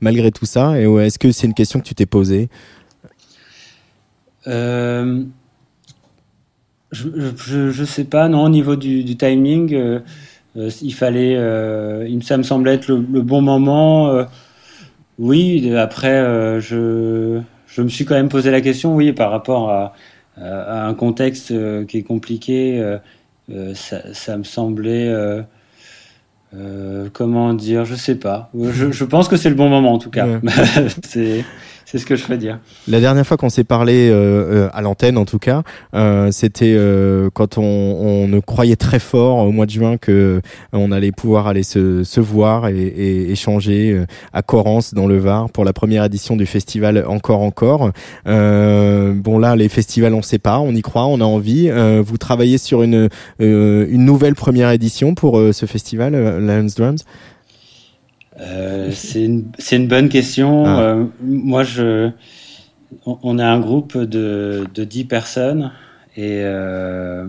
malgré tout ça. Et est-ce que c'est une question que tu t'es posée? Euh, je, je, je, sais pas, non, au niveau du, du timing, euh, il fallait, ça me semblait être le, le bon moment. Oui, après, euh, je, je me suis quand même posé la question, oui, par rapport à, à un contexte euh, qui est compliqué, euh, ça, ça, me semblait, comment dire, je sais pas. Je, je pense que c'est le bon moment en tout cas. [LAUGHS] c'est [LAUGHS] c'est ce que je ferais dire. La dernière fois qu'on s'est parlé euh, euh, à l'antenne, en tout cas, euh, c'était euh, quand on, on croyait très fort au mois de juin que on allait pouvoir aller se, se voir et, et échanger à Corrence dans le Var pour la première édition du festival Encore Encore. bon là, les festivals, on sait pas, on y croit, on a envie. vous travaillez sur une une nouvelle première édition pour ce festival Lions Drums? Euh, c'est une, une, bonne question. Ah. Euh, moi, je, on, a un groupe de, de 10 personnes et, euh,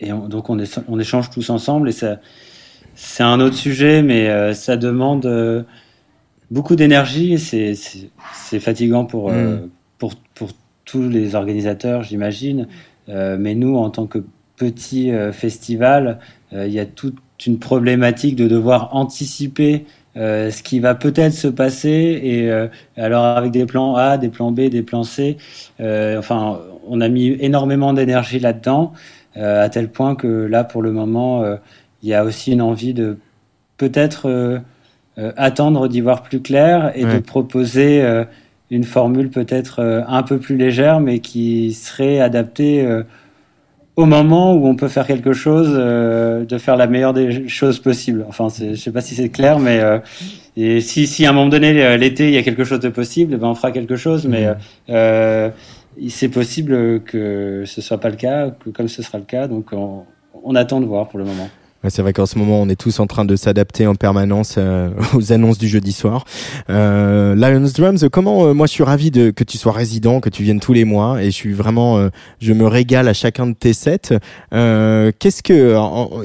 et donc on, est, on, échange tous ensemble et c'est un autre sujet, mais ça demande beaucoup d'énergie et c'est fatigant pour, mm. pour, pour tous les organisateurs, j'imagine. mais nous, en tant que petit festival, il y a toute une problématique de devoir anticiper euh, ce qui va peut-être se passer et euh, alors avec des plans A, des plans B, des plans C. Euh, enfin, on a mis énormément d'énergie là-dedans à tel point que là, pour le moment, il y a aussi une envie de peut-être attendre d'y voir plus clair et de proposer une formule peut-être un peu plus légère, mais qui serait adaptée au moment où on peut faire quelque chose, euh, de faire la meilleure des choses possibles. Enfin, je sais pas si c'est clair, mais euh, et si, si à un moment donné euh, l'été il y a quelque chose de possible, ben on fera quelque chose. Mais euh, c'est possible que ce soit pas le cas, que comme ce sera le cas, donc on, on attend de voir pour le moment. C'est vrai qu'en ce moment, on est tous en train de s'adapter en permanence euh, [LAUGHS] aux annonces du jeudi soir. Euh, Lions Drums, comment euh, moi je suis ravi de que tu sois résident, que tu viennes tous les mois, et je suis vraiment, euh, je me régale à chacun de tes sets. Qu'est-ce que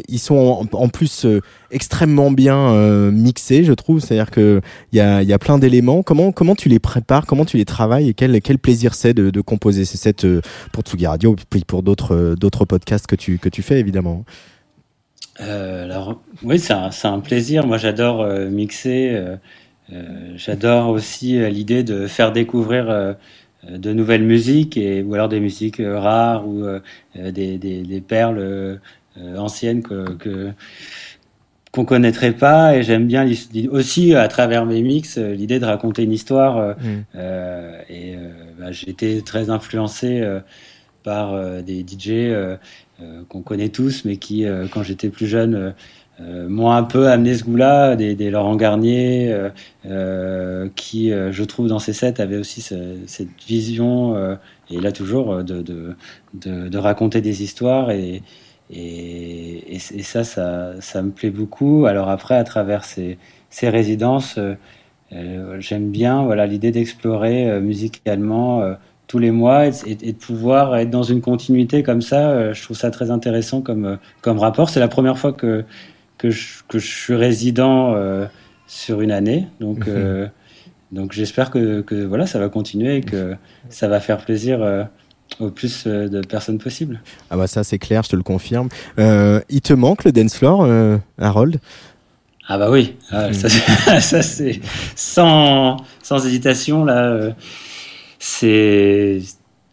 ils sont en, plus extrêmement bien mixés, je trouve. C'est-à-dire que il y a, y a plein d'éléments. Comment comment tu les prépares, comment tu les travailles, et quel quel plaisir c'est de, de composer ces sets pour Tsugi Radio, puis pour d'autres d'autres podcasts que tu que tu fais évidemment. Euh, alors, oui, c'est un, un, plaisir. Moi, j'adore euh, mixer. Euh, euh j'adore aussi euh, l'idée de faire découvrir de nouvelles musiques, et, ou alors des musiques rares ou des, des, des, perles anciennes que, que qu'on connaîtrait pas et j'aime bien aussi à travers mes mix l'idée de raconter une histoire mmh. et bah, j'ai été très influencé par des DJ euh, qu'on connaît tous, mais qui, euh, quand j'étais plus jeune, euh, m'ont un peu amené ce goût-là, des, des, Laurent Garnier, qui, je trouve, dans ces sets, avait aussi cette vision, et là toujours, de, raconter des histoires. Et, ça, ça, me plaît beaucoup. Alors après, à travers ces, ces résidences, j'aime bien voilà, l'idée d'explorer musicalement tous les mois et, de pouvoir être dans une continuité comme ça, euh, je trouve ça très intéressant comme, euh, comme rapport. C'est la première fois que, que, je, que je suis résident euh, sur une année. Donc, mhm. donc j'espère que, que, voilà, ça va continuer et que ça va faire plaisir au plus de personnes possible. Ah bah ça c'est clair, je te le confirme. il te manque le dance floor, Harold? Ah bah oui, ah, mhm. ça, [LAUGHS] ça c'est sans, sans hésitation là c'est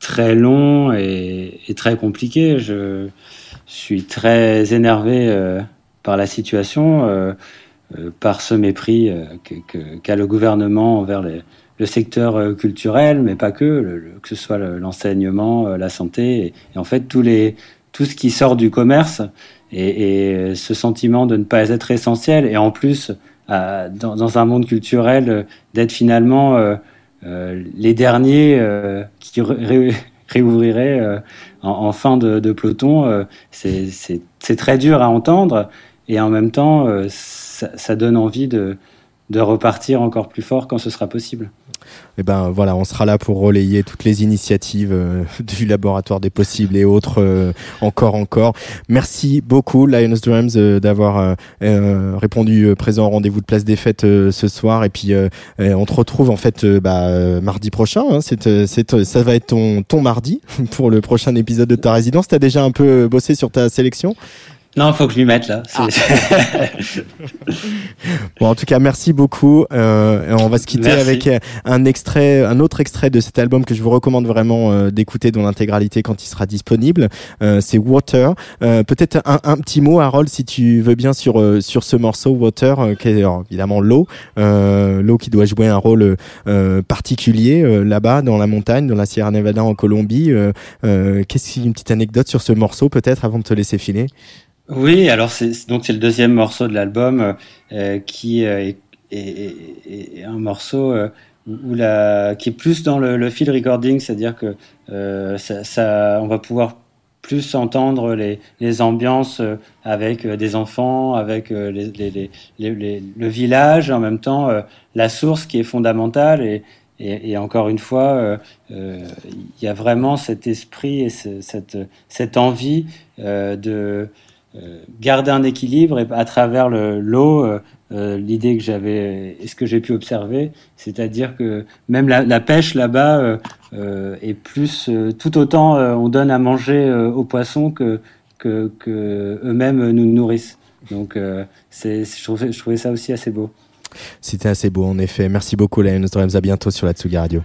très long et, très compliqué. Je suis très énervé euh, par la situation, euh, euh, par ce mépris qu'a le gouvernement envers le secteur culturel, mais pas que, que ce soit l'enseignement, la santé, et, en fait tous les, tout ce qui sort du commerce et, ce sentiment de ne pas être essentiel, et en plus dans, un monde culturel d'être finalement les derniers euh, qui [LAUGHS] réouvriraient euh, en, fin de, peloton, c'est très dur à entendre. Et en même temps, ça, donne envie de repartir encore plus fort quand ce sera possible. Eh ben voilà, on sera là pour relayer toutes les initiatives euh, [LAUGHS] du laboratoire des possibles et autres euh, encore encore. Merci beaucoup Lions Drums euh, d'avoir répondu présent au rendez-vous de place des fêtes ce soir et puis on te retrouve en fait bah, mardi prochain. Hein. c'est, ça va être ton, ton mardi [LAUGHS] pour le prochain épisode de ta résidence. T'as déjà un peu bossé sur ta sélection? Non, faut que je m'y mette là. Ah. [LAUGHS] bon, en tout cas, merci beaucoup. Euh, on va se quitter avec un extrait, un autre extrait de cet album que je vous recommande vraiment euh, d'écouter dans l'intégralité quand il sera disponible. Euh, c'est Water. Euh, peut-être un, un, petit mot, Harold, si tu veux bien sur euh, sur ce morceau Water, qui est évidemment l'eau, l'eau qui doit jouer un rôle particulier là-bas dans la montagne, dans la Sierra Nevada en Colombie. Qu'est-ce une petite anecdote sur ce morceau peut-être avant de te laisser filer? Oui, alors c'est donc c'est le deuxième morceau de l'album euh, qui euh, est, est, est, un morceau euh, où la, qui est plus dans le, le field recording, c'est-à-dire que euh, ça, ça, on va pouvoir plus entendre les, les ambiances avec des enfants, avec les, les, le village, en même temps la source qui est fondamentale et, et, et, encore une fois, il y a vraiment cet esprit et ce, cette, cette envie euh, de, euh, garder un équilibre et à travers l'eau, euh, euh, l'idée que j'avais et ce que j'ai pu observer, c'est-à-dire que même la, pêche là-bas est plus, tout autant on donne à manger aux poissons que, que, que eux-mêmes nous nourrissent. Donc c'est, je, trouvais, ça aussi assez beau. C'était assez beau en effet. Merci beaucoup Lions Dreams. À bientôt sur la Tsuga Radio.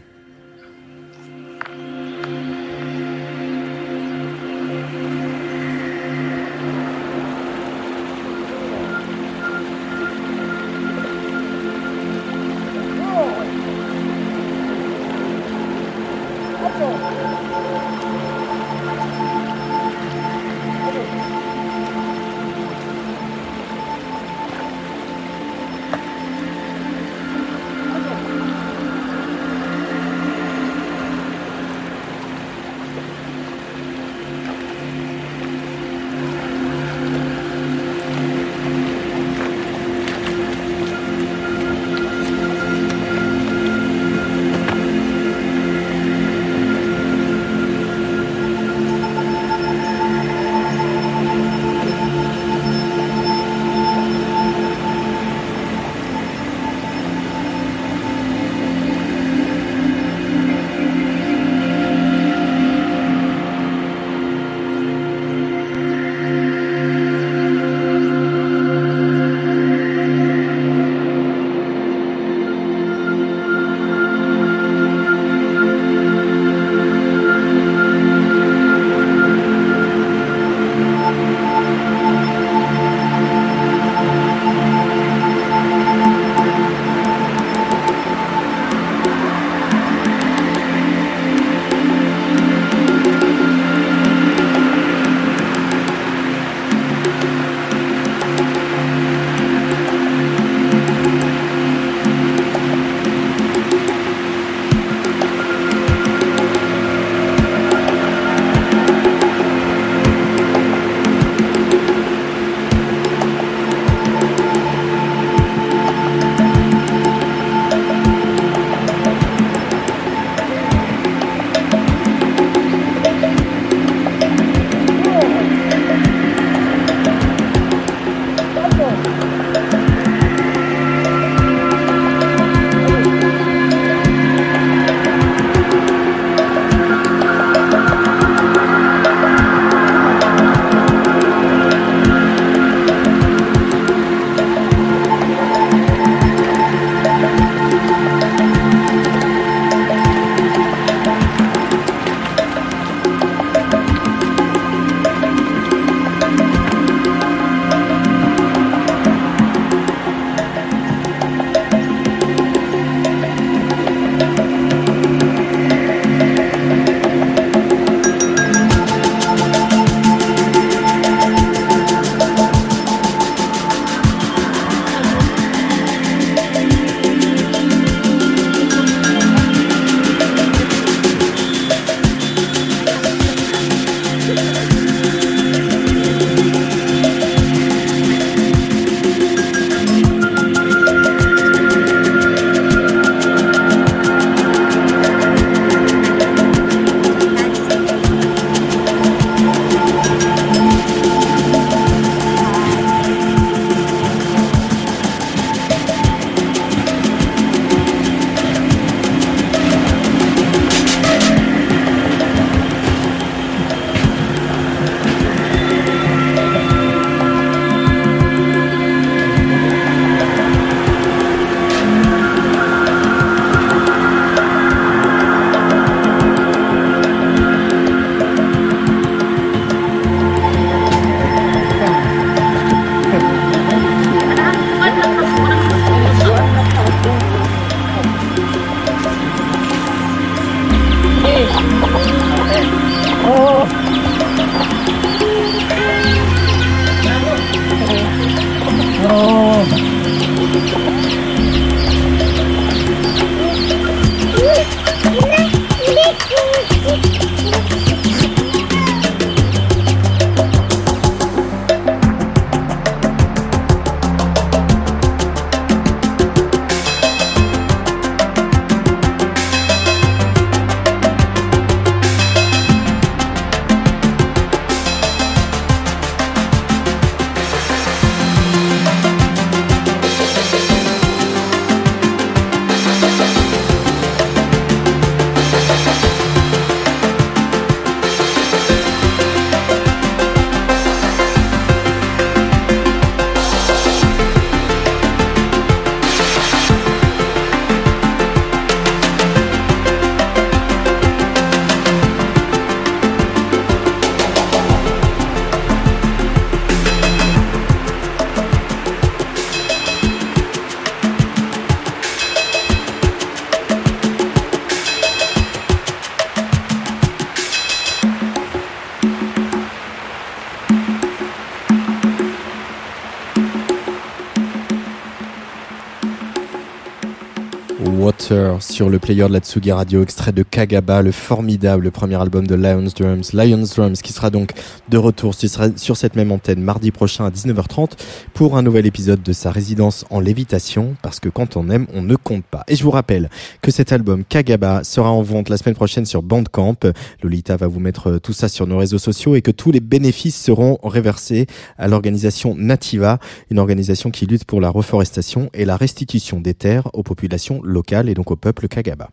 Sur le player de la Tsugi Radio, extrait de Kagaba, le formidable premier album de Lions Drums. Lions Drums qui sera donc de retour sur cette même antenne mardi prochain à 19h30 pour un nouvel épisode de sa résidence en lévitation parce que quand on aime, on ne compte pas. Et je vous rappelle que cet album Kagaba sera en vente la semaine prochaine sur Bandcamp. Lolita va vous mettre tout ça sur nos réseaux sociaux et que tous les bénéfices seront réversés à l'organisation Nativa, une organisation qui lutte pour la reforestation et la restitution des terres aux populations locales et donc au peuple Kagaba.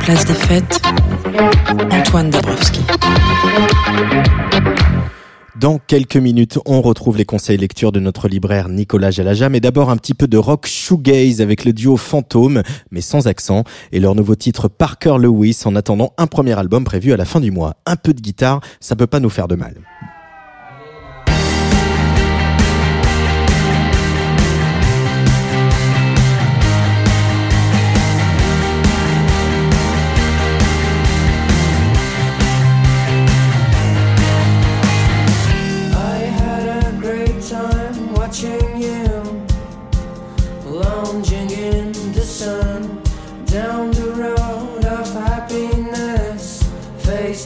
Place des fêtes, Antoine Dabrowski. Dans quelques minutes, on retrouve les conseils lecture de notre libraire Nicolas Jalaja, mais d'abord un petit peu de rock shoegaze avec le duo Fantôme, mais sans accent, et leur nouveau titre Parker Lewis en attendant un premier album prévu à la fin du mois. Un peu de guitare, ça peut pas nous faire de mal.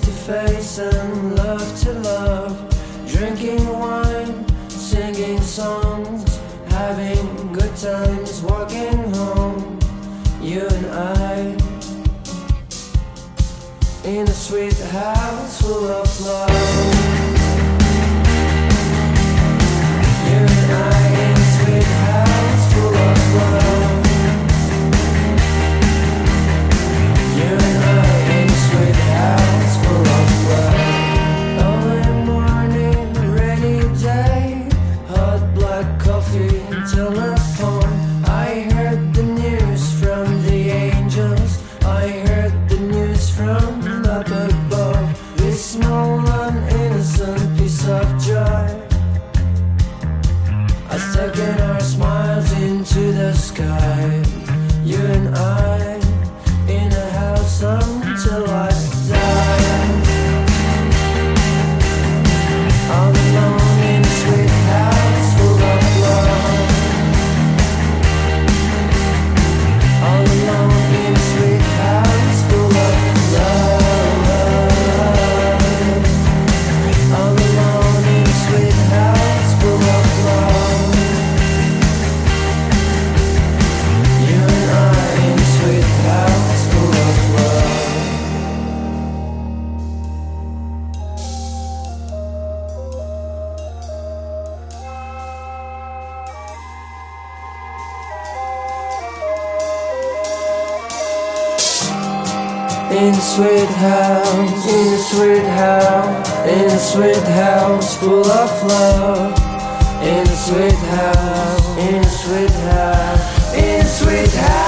to face and love to love. Drinking wine, singing songs, having good times, walking home. You and I. In a sweet house full of flowers. house, in a sweet house, in a sweet house full of love. In a sweet house, in a sweet house, in a sweet house.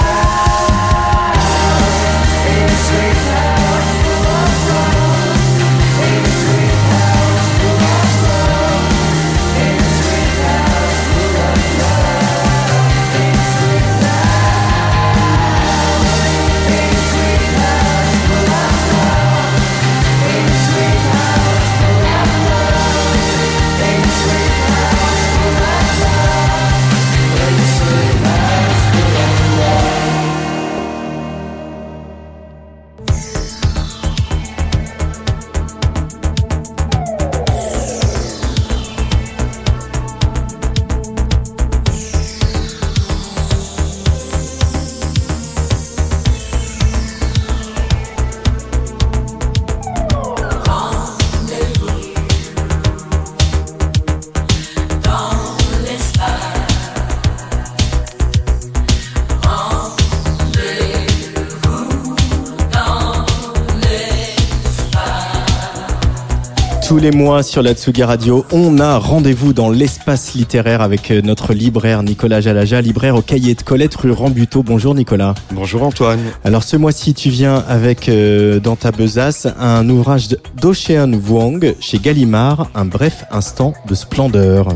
Tous les mois sur la Tsugi Radio, on a rendez-vous dans l'espace littéraire avec euh, notre libraire Nicolas Jalaja, libraire au cahier de Colette rue Rambuteau. Bonjour Nicolas. Bonjour Antoine. Alors ce mois-ci, tu viens avec euh, dans ta besace un ouvrage d'Ocean Wong chez Gallimard, un bref instant de splendeur.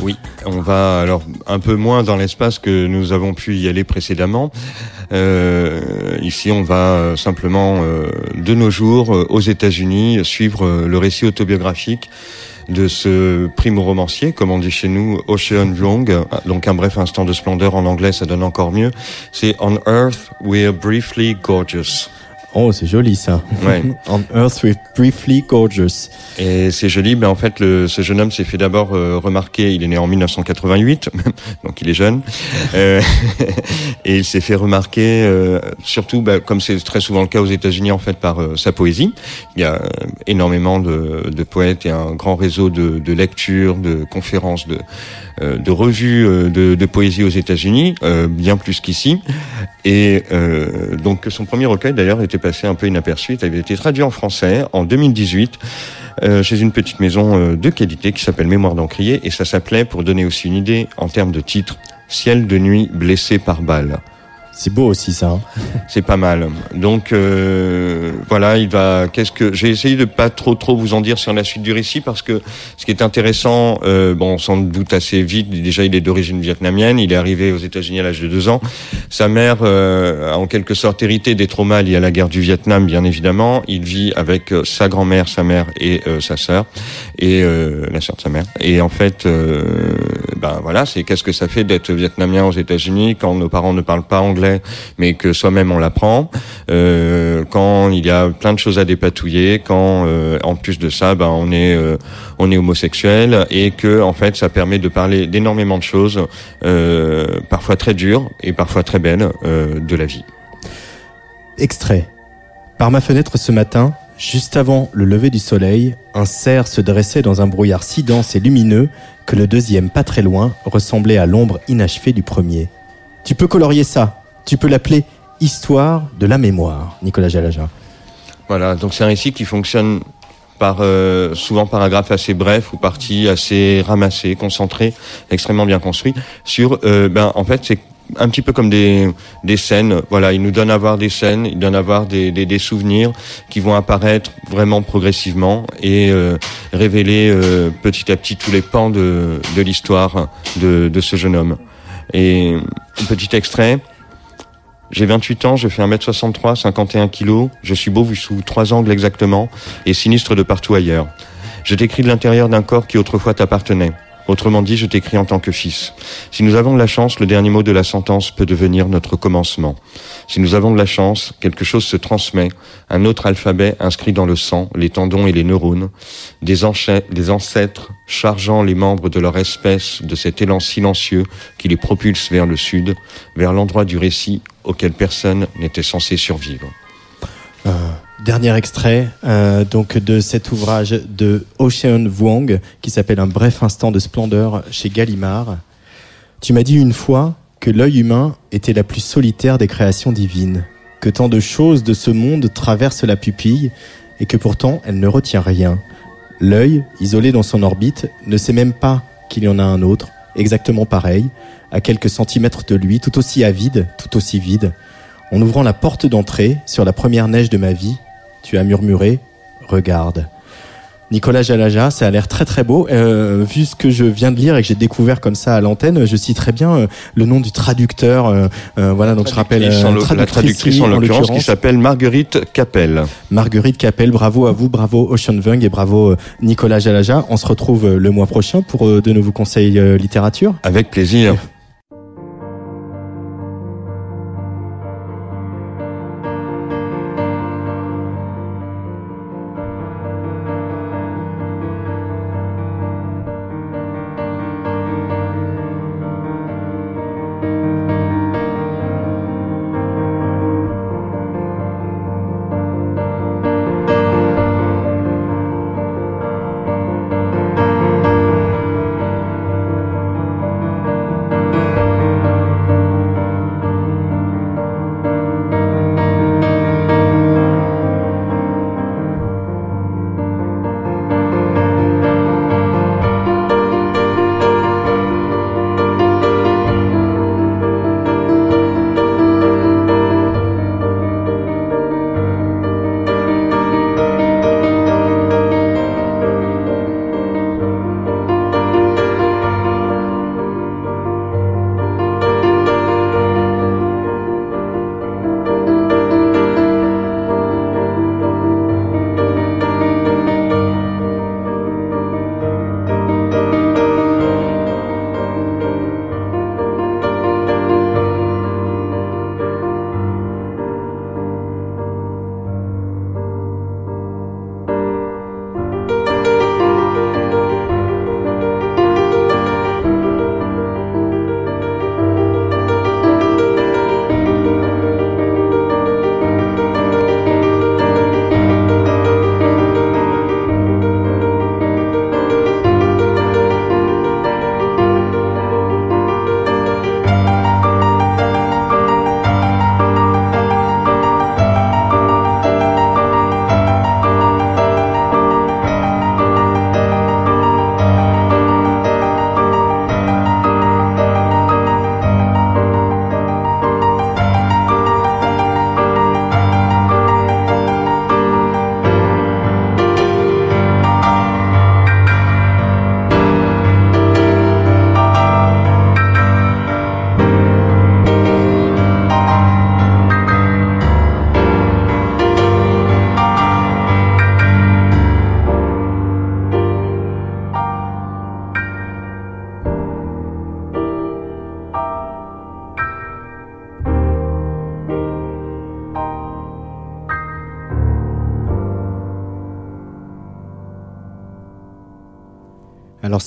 Oui, on va alors un peu moins dans l'espace que nous avons pu y aller précédemment. Euh, ici, on va euh, simplement, euh, de nos jours, aux États-Unis, suivre le récit autobiographique de ce primo-romancier, comme on dit chez nous, Ocean Vuong, donc un bref instant de splendeur en anglais, ça donne encore mieux. C'est On Earth We're Briefly Gorgeous. Oh, c'est joli ça. Ouais. [LAUGHS] On Earth with Briefly Gorgeous. Et c'est joli, mais en fait, le, ce jeune homme s'est fait d'abord euh, remarquer, il est né en 1988, [LAUGHS] donc il est jeune, euh, [LAUGHS] et il s'est fait remarquer, euh, surtout, bah, comme c'est très souvent le cas aux États-Unis, en fait, par euh, sa poésie. Il y a euh, énormément de, de poètes et un grand réseau de, de lectures, de conférences, de, de revues euh, de, poésie aux États-Unis, euh, bien plus qu'ici. Et euh, donc son premier recueil d'ailleurs était passé un peu inaperçu. Il avait été traduit en français en 2018 euh, chez une petite maison euh, de qualité qui s'appelle Mémoire d'Encrier et ça s'appelait, pour donner aussi une idée en termes de titre, Ciel de nuit blessé par balle. C'est beau aussi ça. hein. [LAUGHS] C'est pas mal. Donc euh, voilà, il va. Qu'est-ce que j'ai essayé de pas trop trop vous en dire sur la suite du récit parce que ce qui est intéressant, euh, bon, sans doute assez vite. Déjà, il est d'origine vietnamienne. Il est arrivé aux États-Unis à l'âge de deux ans. Sa mère euh, a en quelque sorte hérité des traumas liés à la guerre du Vietnam, bien évidemment. Il vit avec euh, sa grand-mère, sa mère et sa sœur et la sœur de sa mère. Et en fait, ben voilà, c'est qu'est-ce que ça fait d'être vietnamien aux États-Unis quand nos parents ne parlent pas anglais, mais que soi-même on l'apprend. Euh, quand il y a plein de choses à dépatouiller, quand euh, en plus de ça, ben on est euh, on est homosexuel et que en fait ça permet de parler d'énormément de choses, parfois très dures et parfois très belles de la vie. Extrait. Par ma fenêtre ce matin, juste avant le lever du soleil, un cerf se dressait dans un brouillard si dense et lumineux que le deuxième, pas très loin, ressemblait à l'ombre inachevée du premier. Tu peux colorier ça. Tu peux l'appeler Histoire de la mémoire, Nicolas Jalaja. Voilà, donc c'est un récit qui fonctionne par euh, souvent paragraphes assez brefs ou parties assez ramassées, concentrées, extrêmement bien construits sur euh, ben en fait c'est un petit peu comme des, des scènes. Voilà, il nous donne à voir des scènes, il donne à voir des, des, souvenirs qui vont apparaître vraiment progressivement et euh, révéler petit à petit tous les pans de, de l'histoire de, de ce jeune homme. Et petit extrait. J'ai 28 ans, je fais 1m63, 51 kilos, je suis beau vu sous trois angles exactement, et sinistre de partout ailleurs. Je t'écris de l'intérieur d'un corps qui autrefois t'appartenait. Autrement dit, je t'écris en tant que fils. Si nous avons de la chance, le dernier mot de la sentence peut devenir notre commencement. Si nous avons de la chance, quelque chose se transmet, un autre alphabet inscrit dans le sang, les tendons et les neurones, des, ancêtres chargeant les membres de leur espèce de cet élan silencieux qui les propulse vers le sud, vers l'endroit du récit auquel personne n'était censé survivre. Dernier extrait euh, donc de cet ouvrage de Ocean Vuong qui s'appelle Un bref instant de splendeur chez Gallimard. Tu m'as dit une fois que l'œil humain était la plus solitaire des créations divines, que tant de choses de ce monde traversent la pupille et que pourtant elle ne retient rien. L'œil, isolé dans son orbite, ne sait même pas qu'il y en a un autre, exactement pareil, à quelques centimètres de lui, tout aussi avide, tout aussi vide. En ouvrant la porte d'entrée sur la première neige de ma vie, tu as murmuré Regarde. Nicolas Jalaja, ça a l'air très très beau. Euh, vu ce que je viens de lire et que j'ai découvert comme ça à l'antenne, je citerai bien euh, le nom du traducteur. euh, euh, voilà, donc je rappelle euh, la traductrice en l'occurrence qui s'appelle Marguerite Capel. Marguerite Capel. Bravo à vous, bravo Ocean Vung et bravo Nicolas Jalaja. On se retrouve le mois prochain pour de nouveaux conseils littérature. Avec plaisir.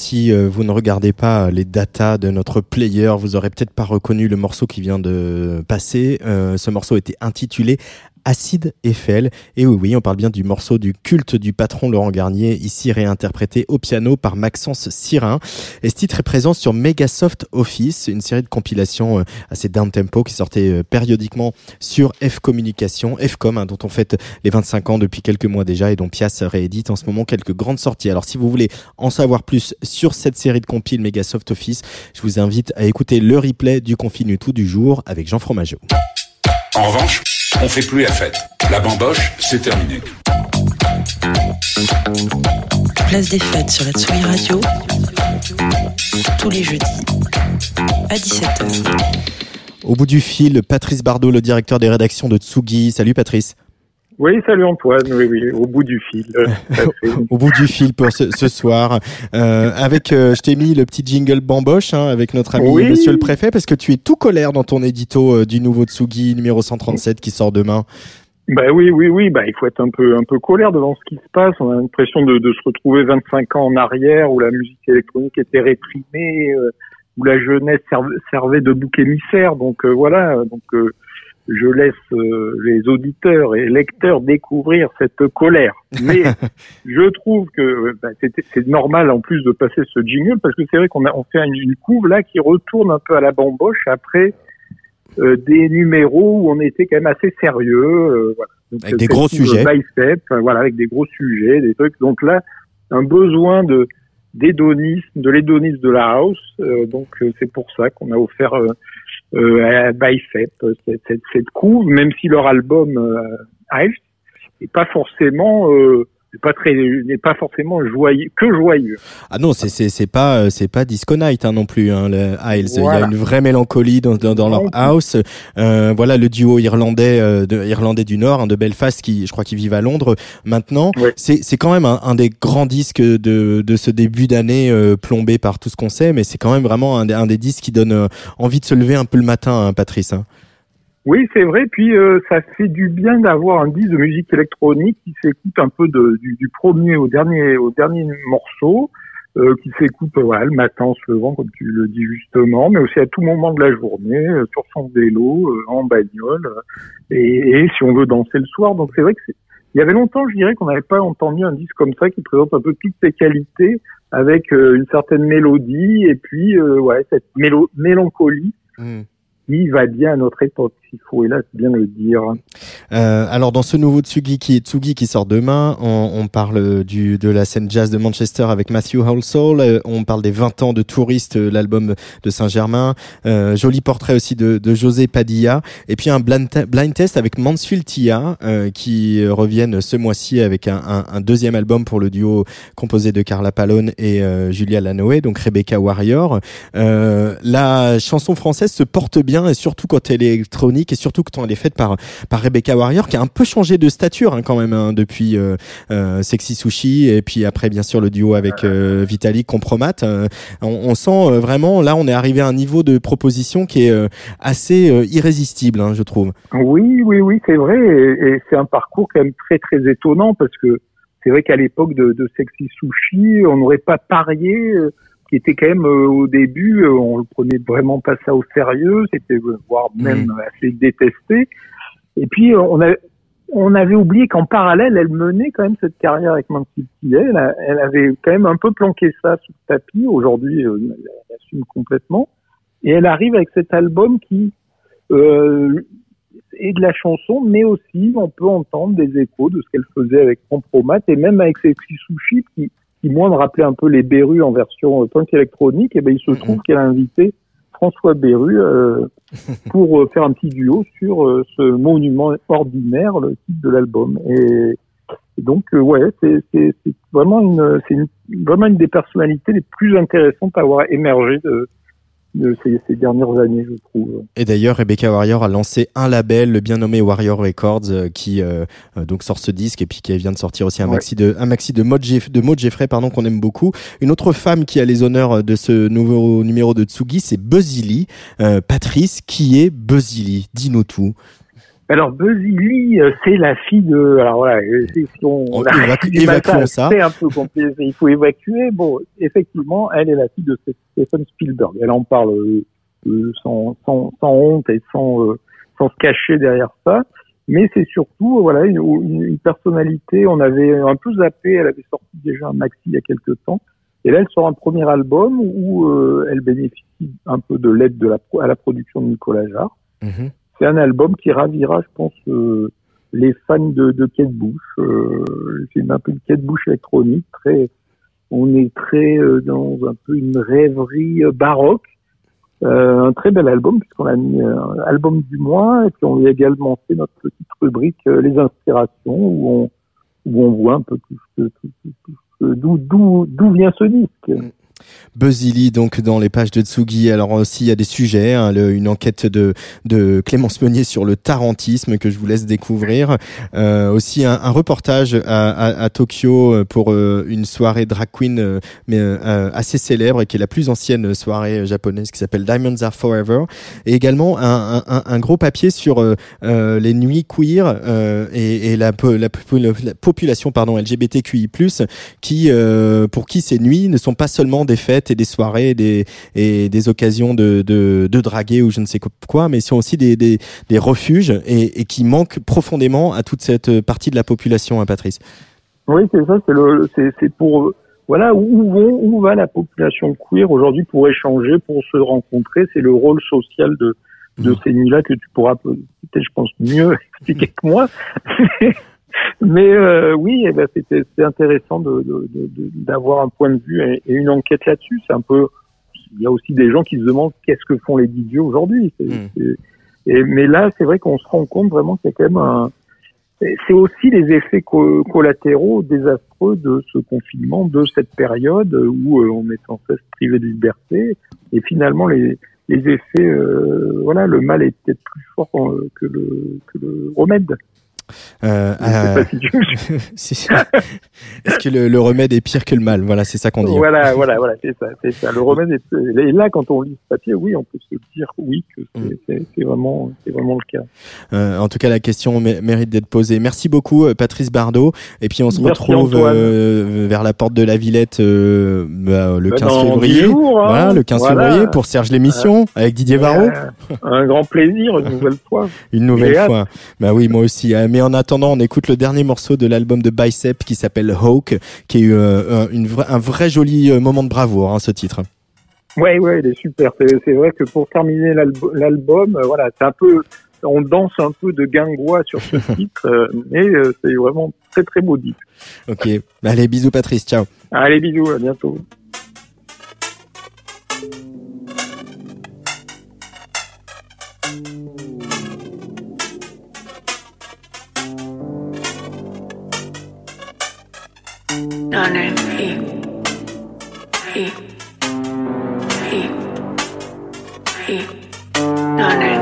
Si euh, vous ne regardez pas les datas de notre player, vous aurez peut-être pas reconnu le morceau qui vient de passer. Euh, ce morceau était intitulé Acide Eiffel. Et oui, oui, on parle bien du morceau du culte du patron Laurent Garnier, ici réinterprété au piano par Maxence Sirin. Et ce titre est présent sur Megasoft Office, une série de compilations euh, assez down-tempo qui sortait euh, périodiquement sur F Communication, Fcom, hein, dont on fête les 25 ans depuis quelques mois déjà et dont Pias réédite en ce moment quelques grandes sorties. Alors si vous voulez en savoir plus sur cette série de compiles Megasoft Office, je vous invite à écouter le replay du Confinu tout du jour avec Jean Fromageau. En revanche, on fait plus la fête. La bamboche, c'est terminé. Place des fêtes sur la Tsugi Radio. Tous les jeudis à 17h. Au bout du fil, Patrice Bardot, le directeur des rédactions de Tsugi. Salut Patrice. Oui, salut Antoine. Oui, oui, au bout du fil. [LAUGHS] au bout du fil pour ce, ce soir. Euh, avec, euh, je t'ai mis le petit jingle bamboche hein, avec notre ami Oui. Monsieur le Préfet parce que tu es tout colère dans ton édito euh, du nouveau Tsugi numéro 137 qui sort demain. Bah oui, oui, oui. Bah il faut être un peu, un peu colère devant ce qui se passe. On a l'impression de, de se retrouver 25 ans en arrière où la musique électronique était réprimée, euh, où la jeunesse serv- servait de bouc émissaire. Donc euh, voilà. Donc euh, je laisse euh, les auditeurs et lecteurs découvrir cette colère. Mais [LAUGHS] je trouve que euh, bah, c'est normal en plus de passer ce jingle parce que c'est vrai qu'on a on fait une, une couve là qui retourne un peu à la bamboche après euh, des numéros où on était quand même assez sérieux. euh, voilà. Donc, Avec des gros sujets. Bicep, euh, voilà, avec des gros sujets, des trucs. Donc là, un besoin de d'hédonisme, de l'hédonisme de la house. euh, donc euh, c'est pour ça qu'on a offert euh, Bicep euh, cette, cette, cette couve, même si leur album euh, n'est pas forcément euh, n'est pas très n'est pas forcément joyeux que joyeux. Ah non, c'est c'est c'est pas euh, c'est pas Disco Night hein, non plus. Hein, le Isles. Il y a Voilà. une vraie mélancolie dans dans, dans leur house. Euh, voilà le duo irlandais euh, de irlandais du Nord, hein, de Belfast, qui je crois qu'ils vivent à Londres maintenant. Ouais. C'est c'est quand même un, un des grands disques de de ce début d'année euh, plombé par tout ce qu'on sait, mais c'est quand même vraiment un des, un des disques qui donne euh, envie de se lever un peu le matin, hein, Patrice. Oui, c'est vrai. Puis euh, ça fait du bien d'avoir un disque de musique électronique qui s'écoute un peu de, du, du premier au dernier au dernier morceau, euh, qui s'écoute euh, voilà, le matin en se levant, comme tu le dis justement, mais aussi à tout moment de la journée, euh, sur son vélo, euh, en bagnole, euh, et, et si on veut danser le soir. Donc c'est vrai que c'est il y avait longtemps, je dirais qu'on n'avait pas entendu un disque comme ça qui présente un peu toutes ses qualités avec euh, une certaine mélodie et puis euh, ouais cette mélo- mélancolie qui va bien à notre époque, s'il faut hélas bien le dire. Euh, alors dans ce nouveau Tsugi qui, Tsugi qui sort demain, on, on parle du, de la scène jazz de Manchester avec Matthew Halsall, euh, on parle des 20 ans de touristes, euh, l'album de Saint-Germain, euh, joli portrait aussi de, de José Padilla, et puis un blind, blind test avec Mansfield Tia euh, qui reviennent ce mois-ci avec un, un, un deuxième album pour le duo composé de Carla Palone et euh, Julia Lanoé, donc Rebecca Warrior. La chanson française se porte bien et surtout quand elle est électronique et surtout quand elle est faite par par Rebecca Warrior qui a un peu changé de stature hein, quand même hein, depuis euh, euh, Sexy Sushi et puis après bien sûr le duo avec euh, Vitalik Compromat. On, on sent vraiment là on est arrivé à un niveau de proposition qui est assez irrésistible hein, je trouve. Oui, oui, oui, c'est vrai, et, c'est un parcours quand même très très étonnant parce que c'est vrai qu'à l'époque de, Sexy Sushi, on n'aurait pas parié, qui était quand même euh, au début, euh, on le prenait vraiment pas ça au sérieux, c'était euh, voire même assez détesté. Et puis euh, on a on avait oublié qu'en parallèle, elle menait quand même cette carrière avec Nancy Pillet. Elle, a- elle avait quand même un peu planqué ça sous le tapis. Aujourd'hui, euh, elle elle assume complètement. Et elle arrive avec cet album qui euh, est de la chanson, mais aussi on peut entendre des échos de ce qu'elle faisait avec Compromat et même avec Sexy Sushi qui, qui moi me rappelait un peu les Berus en version euh, punk électronique. Et ben il se trouve qu'elle a invité François Berru euh, [LAUGHS] pour euh, faire un petit duo sur euh, ce monument ordinaire, le titre de l'album. Et, et donc euh, ouais, c'est vraiment une c'est vraiment une des personnalités les plus intéressantes à avoir émergé de de ces, ces dernières années, je trouve. Et d'ailleurs, Rebecca Warrior a lancé un label, le bien nommé Warrior Records, euh, qui euh, euh, donc sort ce disque et puis qui vient de sortir aussi un Ouais. maxi de un maxi de Maud, Jeff- de Maud Jeffrey, pardon, qu'on aime beaucoup. Une autre femme qui a les honneurs de ce nouveau numéro de Tsugi, c'est. Euh, Patrice, qui est Buzzy Lee? Dis-nous tout. Alors Buzzy Lee, euh, c'est la fille de. Alors voilà, euh, si on, On [LAUGHS] a- matin, évacuons ça. C'est un peu compliqué. Il faut évacuer. Bon, effectivement, elle est la fille de Stephen Spielberg. Elle en parle euh, euh, sans, sans, sans honte et sans, euh, sans se cacher derrière ça. Mais c'est surtout, voilà, une, une- une personnalité. On avait un peu zappé. Elle avait sorti déjà un maxi il y a quelques temps. Et là, elle sort un premier album où euh, elle bénéficie un peu de l'aide de la, à la production de Nicolas Jarre. Mhm. C'est un album qui ravira, je pense, euh, les fans de, de Kate Bush. Euh, c'est un peu une Kate Bush électronique. On est très euh, dans un peu une rêverie euh, baroque. Un très bel album puisqu'on a mis un album du mois et puis on a également fait notre petite rubrique les inspirations où on voit un peu tout d'où vient ce disque. Buzzy Lee, donc dans les pages de Tsugi. Alors aussi il y a des sujets, hein, une enquête de, de Clémence Meunier sur le tarantisme que je vous laisse découvrir. Euh, aussi un, reportage à, Tokyo euh, pour euh, une soirée drag queen euh, mais euh, assez célèbre et qui est la plus ancienne soirée japonaise qui s'appelle Diamonds Are Forever. Et également un, un, gros papier sur euh, euh, les nuits queer euh, et, la, po- la, po- la population pardon LGBTQI+ qui euh, pour qui ces nuits ne sont pas seulement des fêtes et des soirées et des, et des occasions de, de, de draguer ou je ne sais quoi, mais sont aussi des, des, des refuges et, et qui manquent profondément à toute cette partie de la population, hein, Patrice. Oui, c'est ça, c'est le, c'est, c'est pour, euh, voilà, où vont, où va la population queer aujourd'hui pour échanger, pour se rencontrer, c'est le rôle social de, de Mhm. ces nuits-là que tu pourras peut-être, je pense, mieux [LAUGHS] expliquer que moi. [LAUGHS] Mais euh, oui, eh ben, c'était, c'est intéressant de, de, de- de- d'avoir un point de vue et, et une enquête là-dessus. C'est un peu, il y a aussi des gens qui se demandent qu'est-ce que font les DJ aujourd'hui. Et, mais là, c'est vrai qu'on se rend compte vraiment qu'il y a quand même un, C'est aussi les effets co- collatéraux désastreux de ce confinement, de cette période où euh, on est sans cesse privé de liberté. Et finalement, les, les effets, euh, voilà, le mal est peut-être plus fort euh, que le, que le remède. Euh, sais euh, Est-ce [LAUGHS] que le, le remède est pire que le mal Voilà, c'est ça qu'on dit. Voilà, voilà, voilà, c'est ça, c'est ça. Le remède est, et là, quand on lit ce papier, oui, on peut se dire oui que c'est, Mm. vraiment, c'est vraiment le cas. Euh, en tout cas, la question mé- mérite d'être posée. Merci beaucoup, euh, Patrice Bardot. Et puis, on se Merci, retrouve euh, vers la porte de la Villette euh, bah, le Bah, 15 dans février. jours, hein. Voilà, le 15 Voilà. février pour Serge l'émission avec Didier Varro. Euh, un grand plaisir, une [LAUGHS] nouvelle fois. Une nouvelle fois. Bah oui, moi aussi. Euh, Mais en attendant, on écoute le dernier morceau de l'album de Bicep qui s'appelle Hawk, qui est euh, un- une vra- un vrai joli euh, moment de bravoure, hein, ce titre. Ouais, ouais, il est super. C'est vrai que pour terminer l'alb- l'album, euh, voilà, c'est un peu, on danse un peu de guingois sur ce [LAUGHS] titre, euh, mais euh, c'est vraiment très très beau disque. Ok. Allez, bisous Patrice, ciao. Allez, bisous, à bientôt. None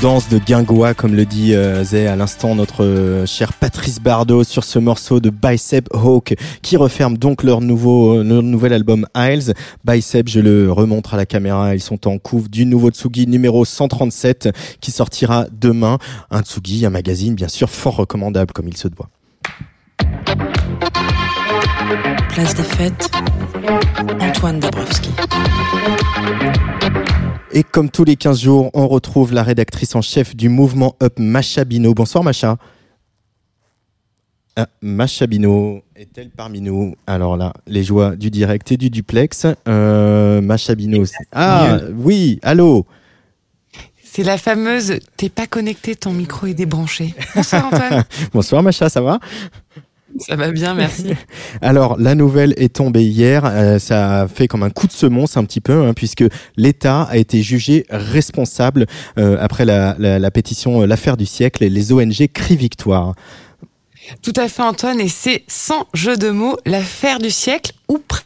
danse de guingois, comme le dit euh, à l'instant notre euh, cher Patrice Bardot sur ce morceau de Bicep Hawk qui referme donc leur nouveau euh, leur nouvel album Isles. Bicep, je le remontre à la caméra, ils sont en couve du nouveau Tsugi numéro 137 qui sortira demain. Un Tsugi, un magazine bien sûr fort recommandable comme il se doit. Place des fêtes, Antoine Dabrowski. Et comme tous les 15 jours, on retrouve la rédactrice en chef du mouvement Up, Macha Bino. Bonsoir Macha. Ah, Macha Bino est-elle parmi nous Alors là, les joies du direct et du duplex. Euh, Macha Bino. Ah oui, allô C'est la fameuse t'es pas connecté, ton micro est débranché. Bonsoir Antoine. [LAUGHS] Bonsoir Macha, ça va? Ça va bien, merci. [LAUGHS] Alors, la nouvelle est tombée hier. euh, ça a fait comme un coup de semonce un petit peu, hein, puisque l'État a été jugé responsable euh, après la, la- la pétition euh, L'affaire du siècle et les ONG crient victoire. Tout à fait Antoine, et c'est sans jeu de mots l'affaire du siècle ou presque.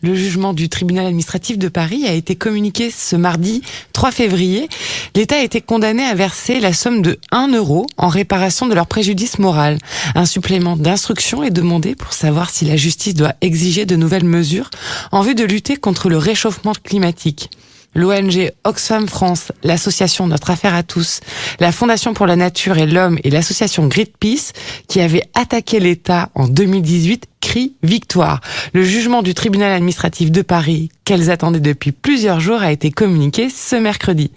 Le jugement du tribunal administratif de Paris a été communiqué ce mardi 3 février. L'État a été condamné à verser la somme de 1 euro en réparation de leur préjudice moral. Un supplément d'instruction est demandé pour savoir si la justice doit exiger de nouvelles mesures en vue de lutter contre le réchauffement climatique. L'ONG Oxfam France, l'association Notre Affaire à tous, la Fondation pour la Nature et l'Homme et l'association Greenpeace, qui avait attaqué l'État en 2018, crient victoire. Le jugement du tribunal administratif de Paris, qu'elles attendaient depuis plusieurs jours, a été communiqué ce mercredi.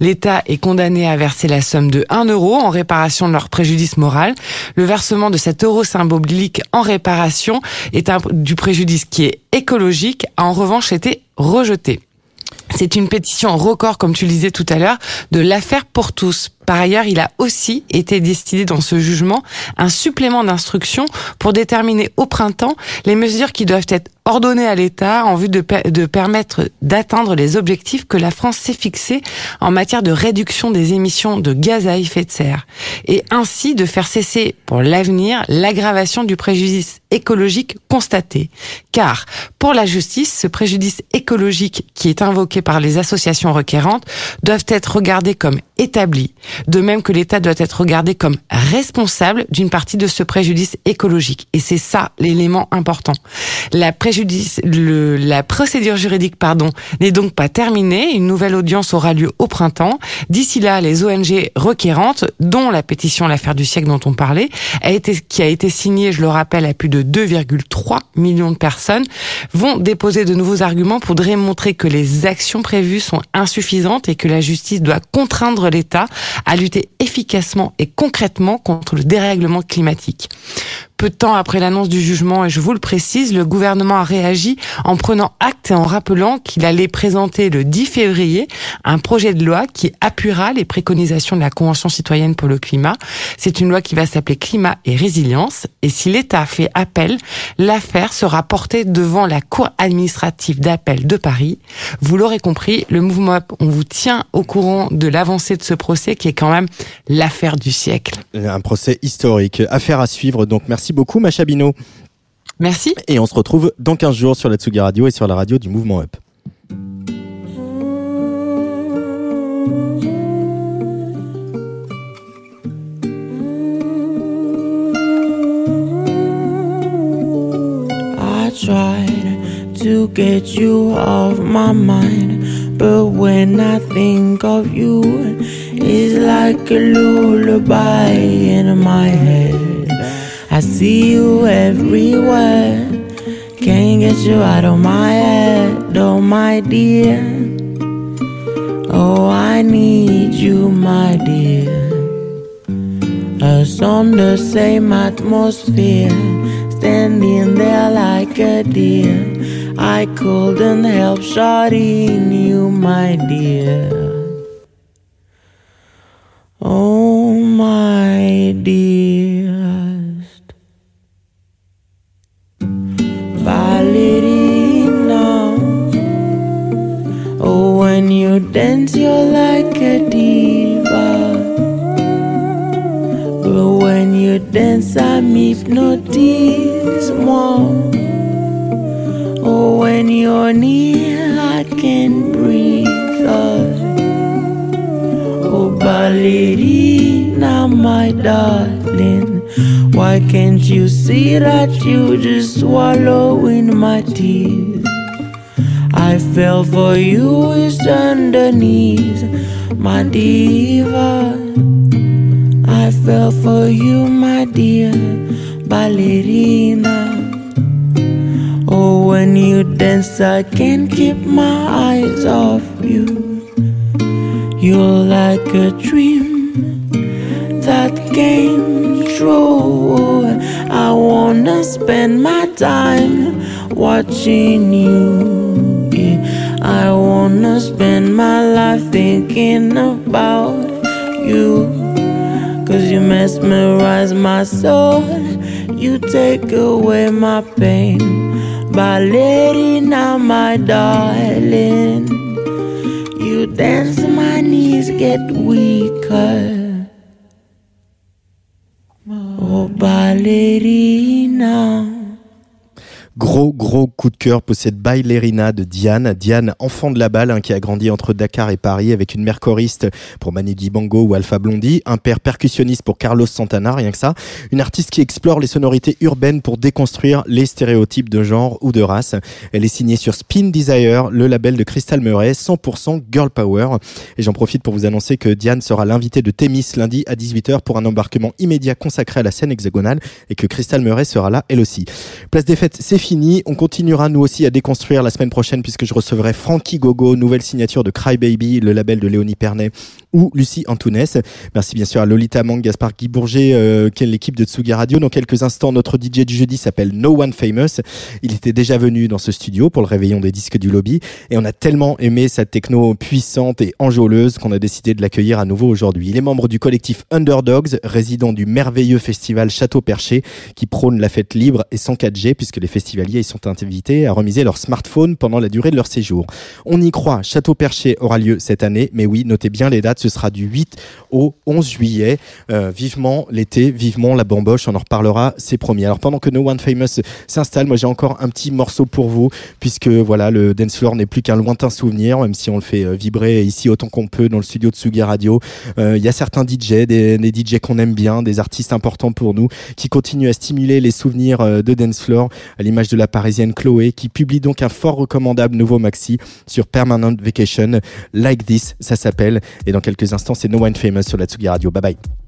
L'État est condamné à verser la somme de 1 euro en réparation de leur préjudice moral. Le versement de cet euro symbolique en réparation est du préjudice qui est écologique, a en revanche été rejeté. C'est une pétition record, comme tu le disais tout à l'heure, de l'affaire pour tous. Par ailleurs, il a aussi été décidé dans ce jugement un supplément d'instruction pour déterminer au printemps les mesures qui doivent être ordonnées à l'État en vue de, per- de permettre d'atteindre les objectifs que la France s'est fixés en matière de réduction des émissions de gaz à effet de serre et ainsi de faire cesser pour l'avenir l'aggravation du préjudice écologique constaté. Car pour la justice, ce préjudice écologique qui est invoqué par les associations requérantes doivent être regardés comme établis, de même que l'État doit être regardé comme responsable d'une partie de ce préjudice écologique. Et c'est ça l'élément important. La préjudice, le, la procédure juridique, pardon, n'est donc pas terminée. Une nouvelle audience aura lieu au printemps. D'ici là, les ONG requérantes, dont la pétition L'affaire du siècle dont on parlait, a été, qui a été signée, je le rappelle, à plus de 2,3 millions de personnes, vont déposer de nouveaux arguments pour démontrer que les actions prévues sont insuffisantes et que la justice doit contraindre l'État à lutter efficacement et concrètement contre le dérèglement climatique. Peu de temps après l'annonce du jugement, et je vous le précise, le gouvernement a réagi en prenant acte et en rappelant qu'il allait présenter le 10 février un projet de loi qui appuiera les préconisations de la Convention citoyenne pour le climat. C'est une loi qui va s'appeler Climat et Résilience. Et si l'État fait appel, l'affaire sera portée devant la Cour administrative d'appel de Paris. Vous l'aurez compris, le mouvement Up, on vous tient au courant de l'avancée de ce procès qui est quand même l'affaire du siècle. Un procès historique. Affaire à suivre, donc merci beaucoup Macha Bino. Merci. Et on se retrouve dans 15 jours sur la Tsugi Radio et sur la radio du mouvement Up. I tried to get you off my mind, but when I think of you, it's like a lullaby in my head. I see you everywhere, can't get you out of my head, oh my dear. Oh, I need you, my dear. Us on the same atmosphere, standing there like a deer. I couldn't help shouting you, my dear. Oh, my dearest you dance, you're like a diva. But when you dance, I'm hypnotized more. Oh, when you're near, I can breathe. Uh. Oh, Ballerina, my darling. Why can't you see that you just swallowing my tears? I fell for you with underneath, my diva. I fell for you, my dear ballerina. Oh, when you dance, I can't keep my eyes off you. You're like a dream that came true. I wanna spend my time watching you. I wanna spend my life thinking about you. Cause you mesmerize my soul. You take away my pain. Ballerina, my darling. You dance, my knees get weaker. Coup de cœur cette Bailerina de Diane. Diane, enfant de la balle, hein, qui a grandi entre Dakar et Paris avec une mère choriste pour Manu Dibango ou Alpha Blondie, un père percussionniste pour Carlos Santana, rien que ça. Une artiste qui explore les sonorités urbaines pour déconstruire les stéréotypes de genre ou de race. Elle est signée sur Spin Desire, le label de Crystal Murray, 100% Girl Power. Et j'en profite pour vous annoncer que Diane sera l'invitée de Thémis lundi à 18h pour un embarquement immédiat consacré à la scène hexagonale et que Crystal Murray sera là elle aussi. Place des fêtes, c'est fini. On continuera nous aussi à déconstruire la semaine prochaine puisque je recevrai Frankie Gogo, nouvelle signature de Cry Baby, le label de Léonie Pernet ou Lucie Antounès. Merci bien sûr à Lolita Mang, Gaspard Guy Bourget, euh, qui est l'équipe de Tsugi Radio. Dans quelques instants, notre DJ du jeudi s'appelle No One Famous. Il était déjà venu dans ce studio pour le réveillon des disques du lobby et on a tellement aimé sa techno puissante et enjôleuse qu'on a décidé de l'accueillir à nouveau aujourd'hui. Il est membre du collectif Underdogs, résident du merveilleux festival Château Perché qui prône la fête libre et sans 4G puisque les festivaliers y sont invités à remiser leur smartphone pendant la durée de leur séjour. On y croit, Château Perché aura lieu cette année, mais oui, notez bien les dates, ce sera du 8 au 11 juillet. Euh, vivement l'été, vivement la bamboche, on en reparlera, c'est promis. Alors pendant que No One Famous s'installe, moi j'ai encore un petit morceau pour vous, puisque voilà, le dance floor n'est plus qu'un lointain souvenir, même si on le fait euh, vibrer ici autant qu'on peut dans le studio de Sugi Radio. Euh, Il y a certains DJ, des, des DJ qu'on aime bien, des artistes importants pour nous, qui continuent à stimuler les souvenirs de dance floor, à l'image de la parisienne Qui publie donc un fort recommandable nouveau maxi sur Permanent Vacation, Like This, ça s'appelle, et dans quelques instants, c'est No One Famous sur la Tsugi Radio. Bye bye.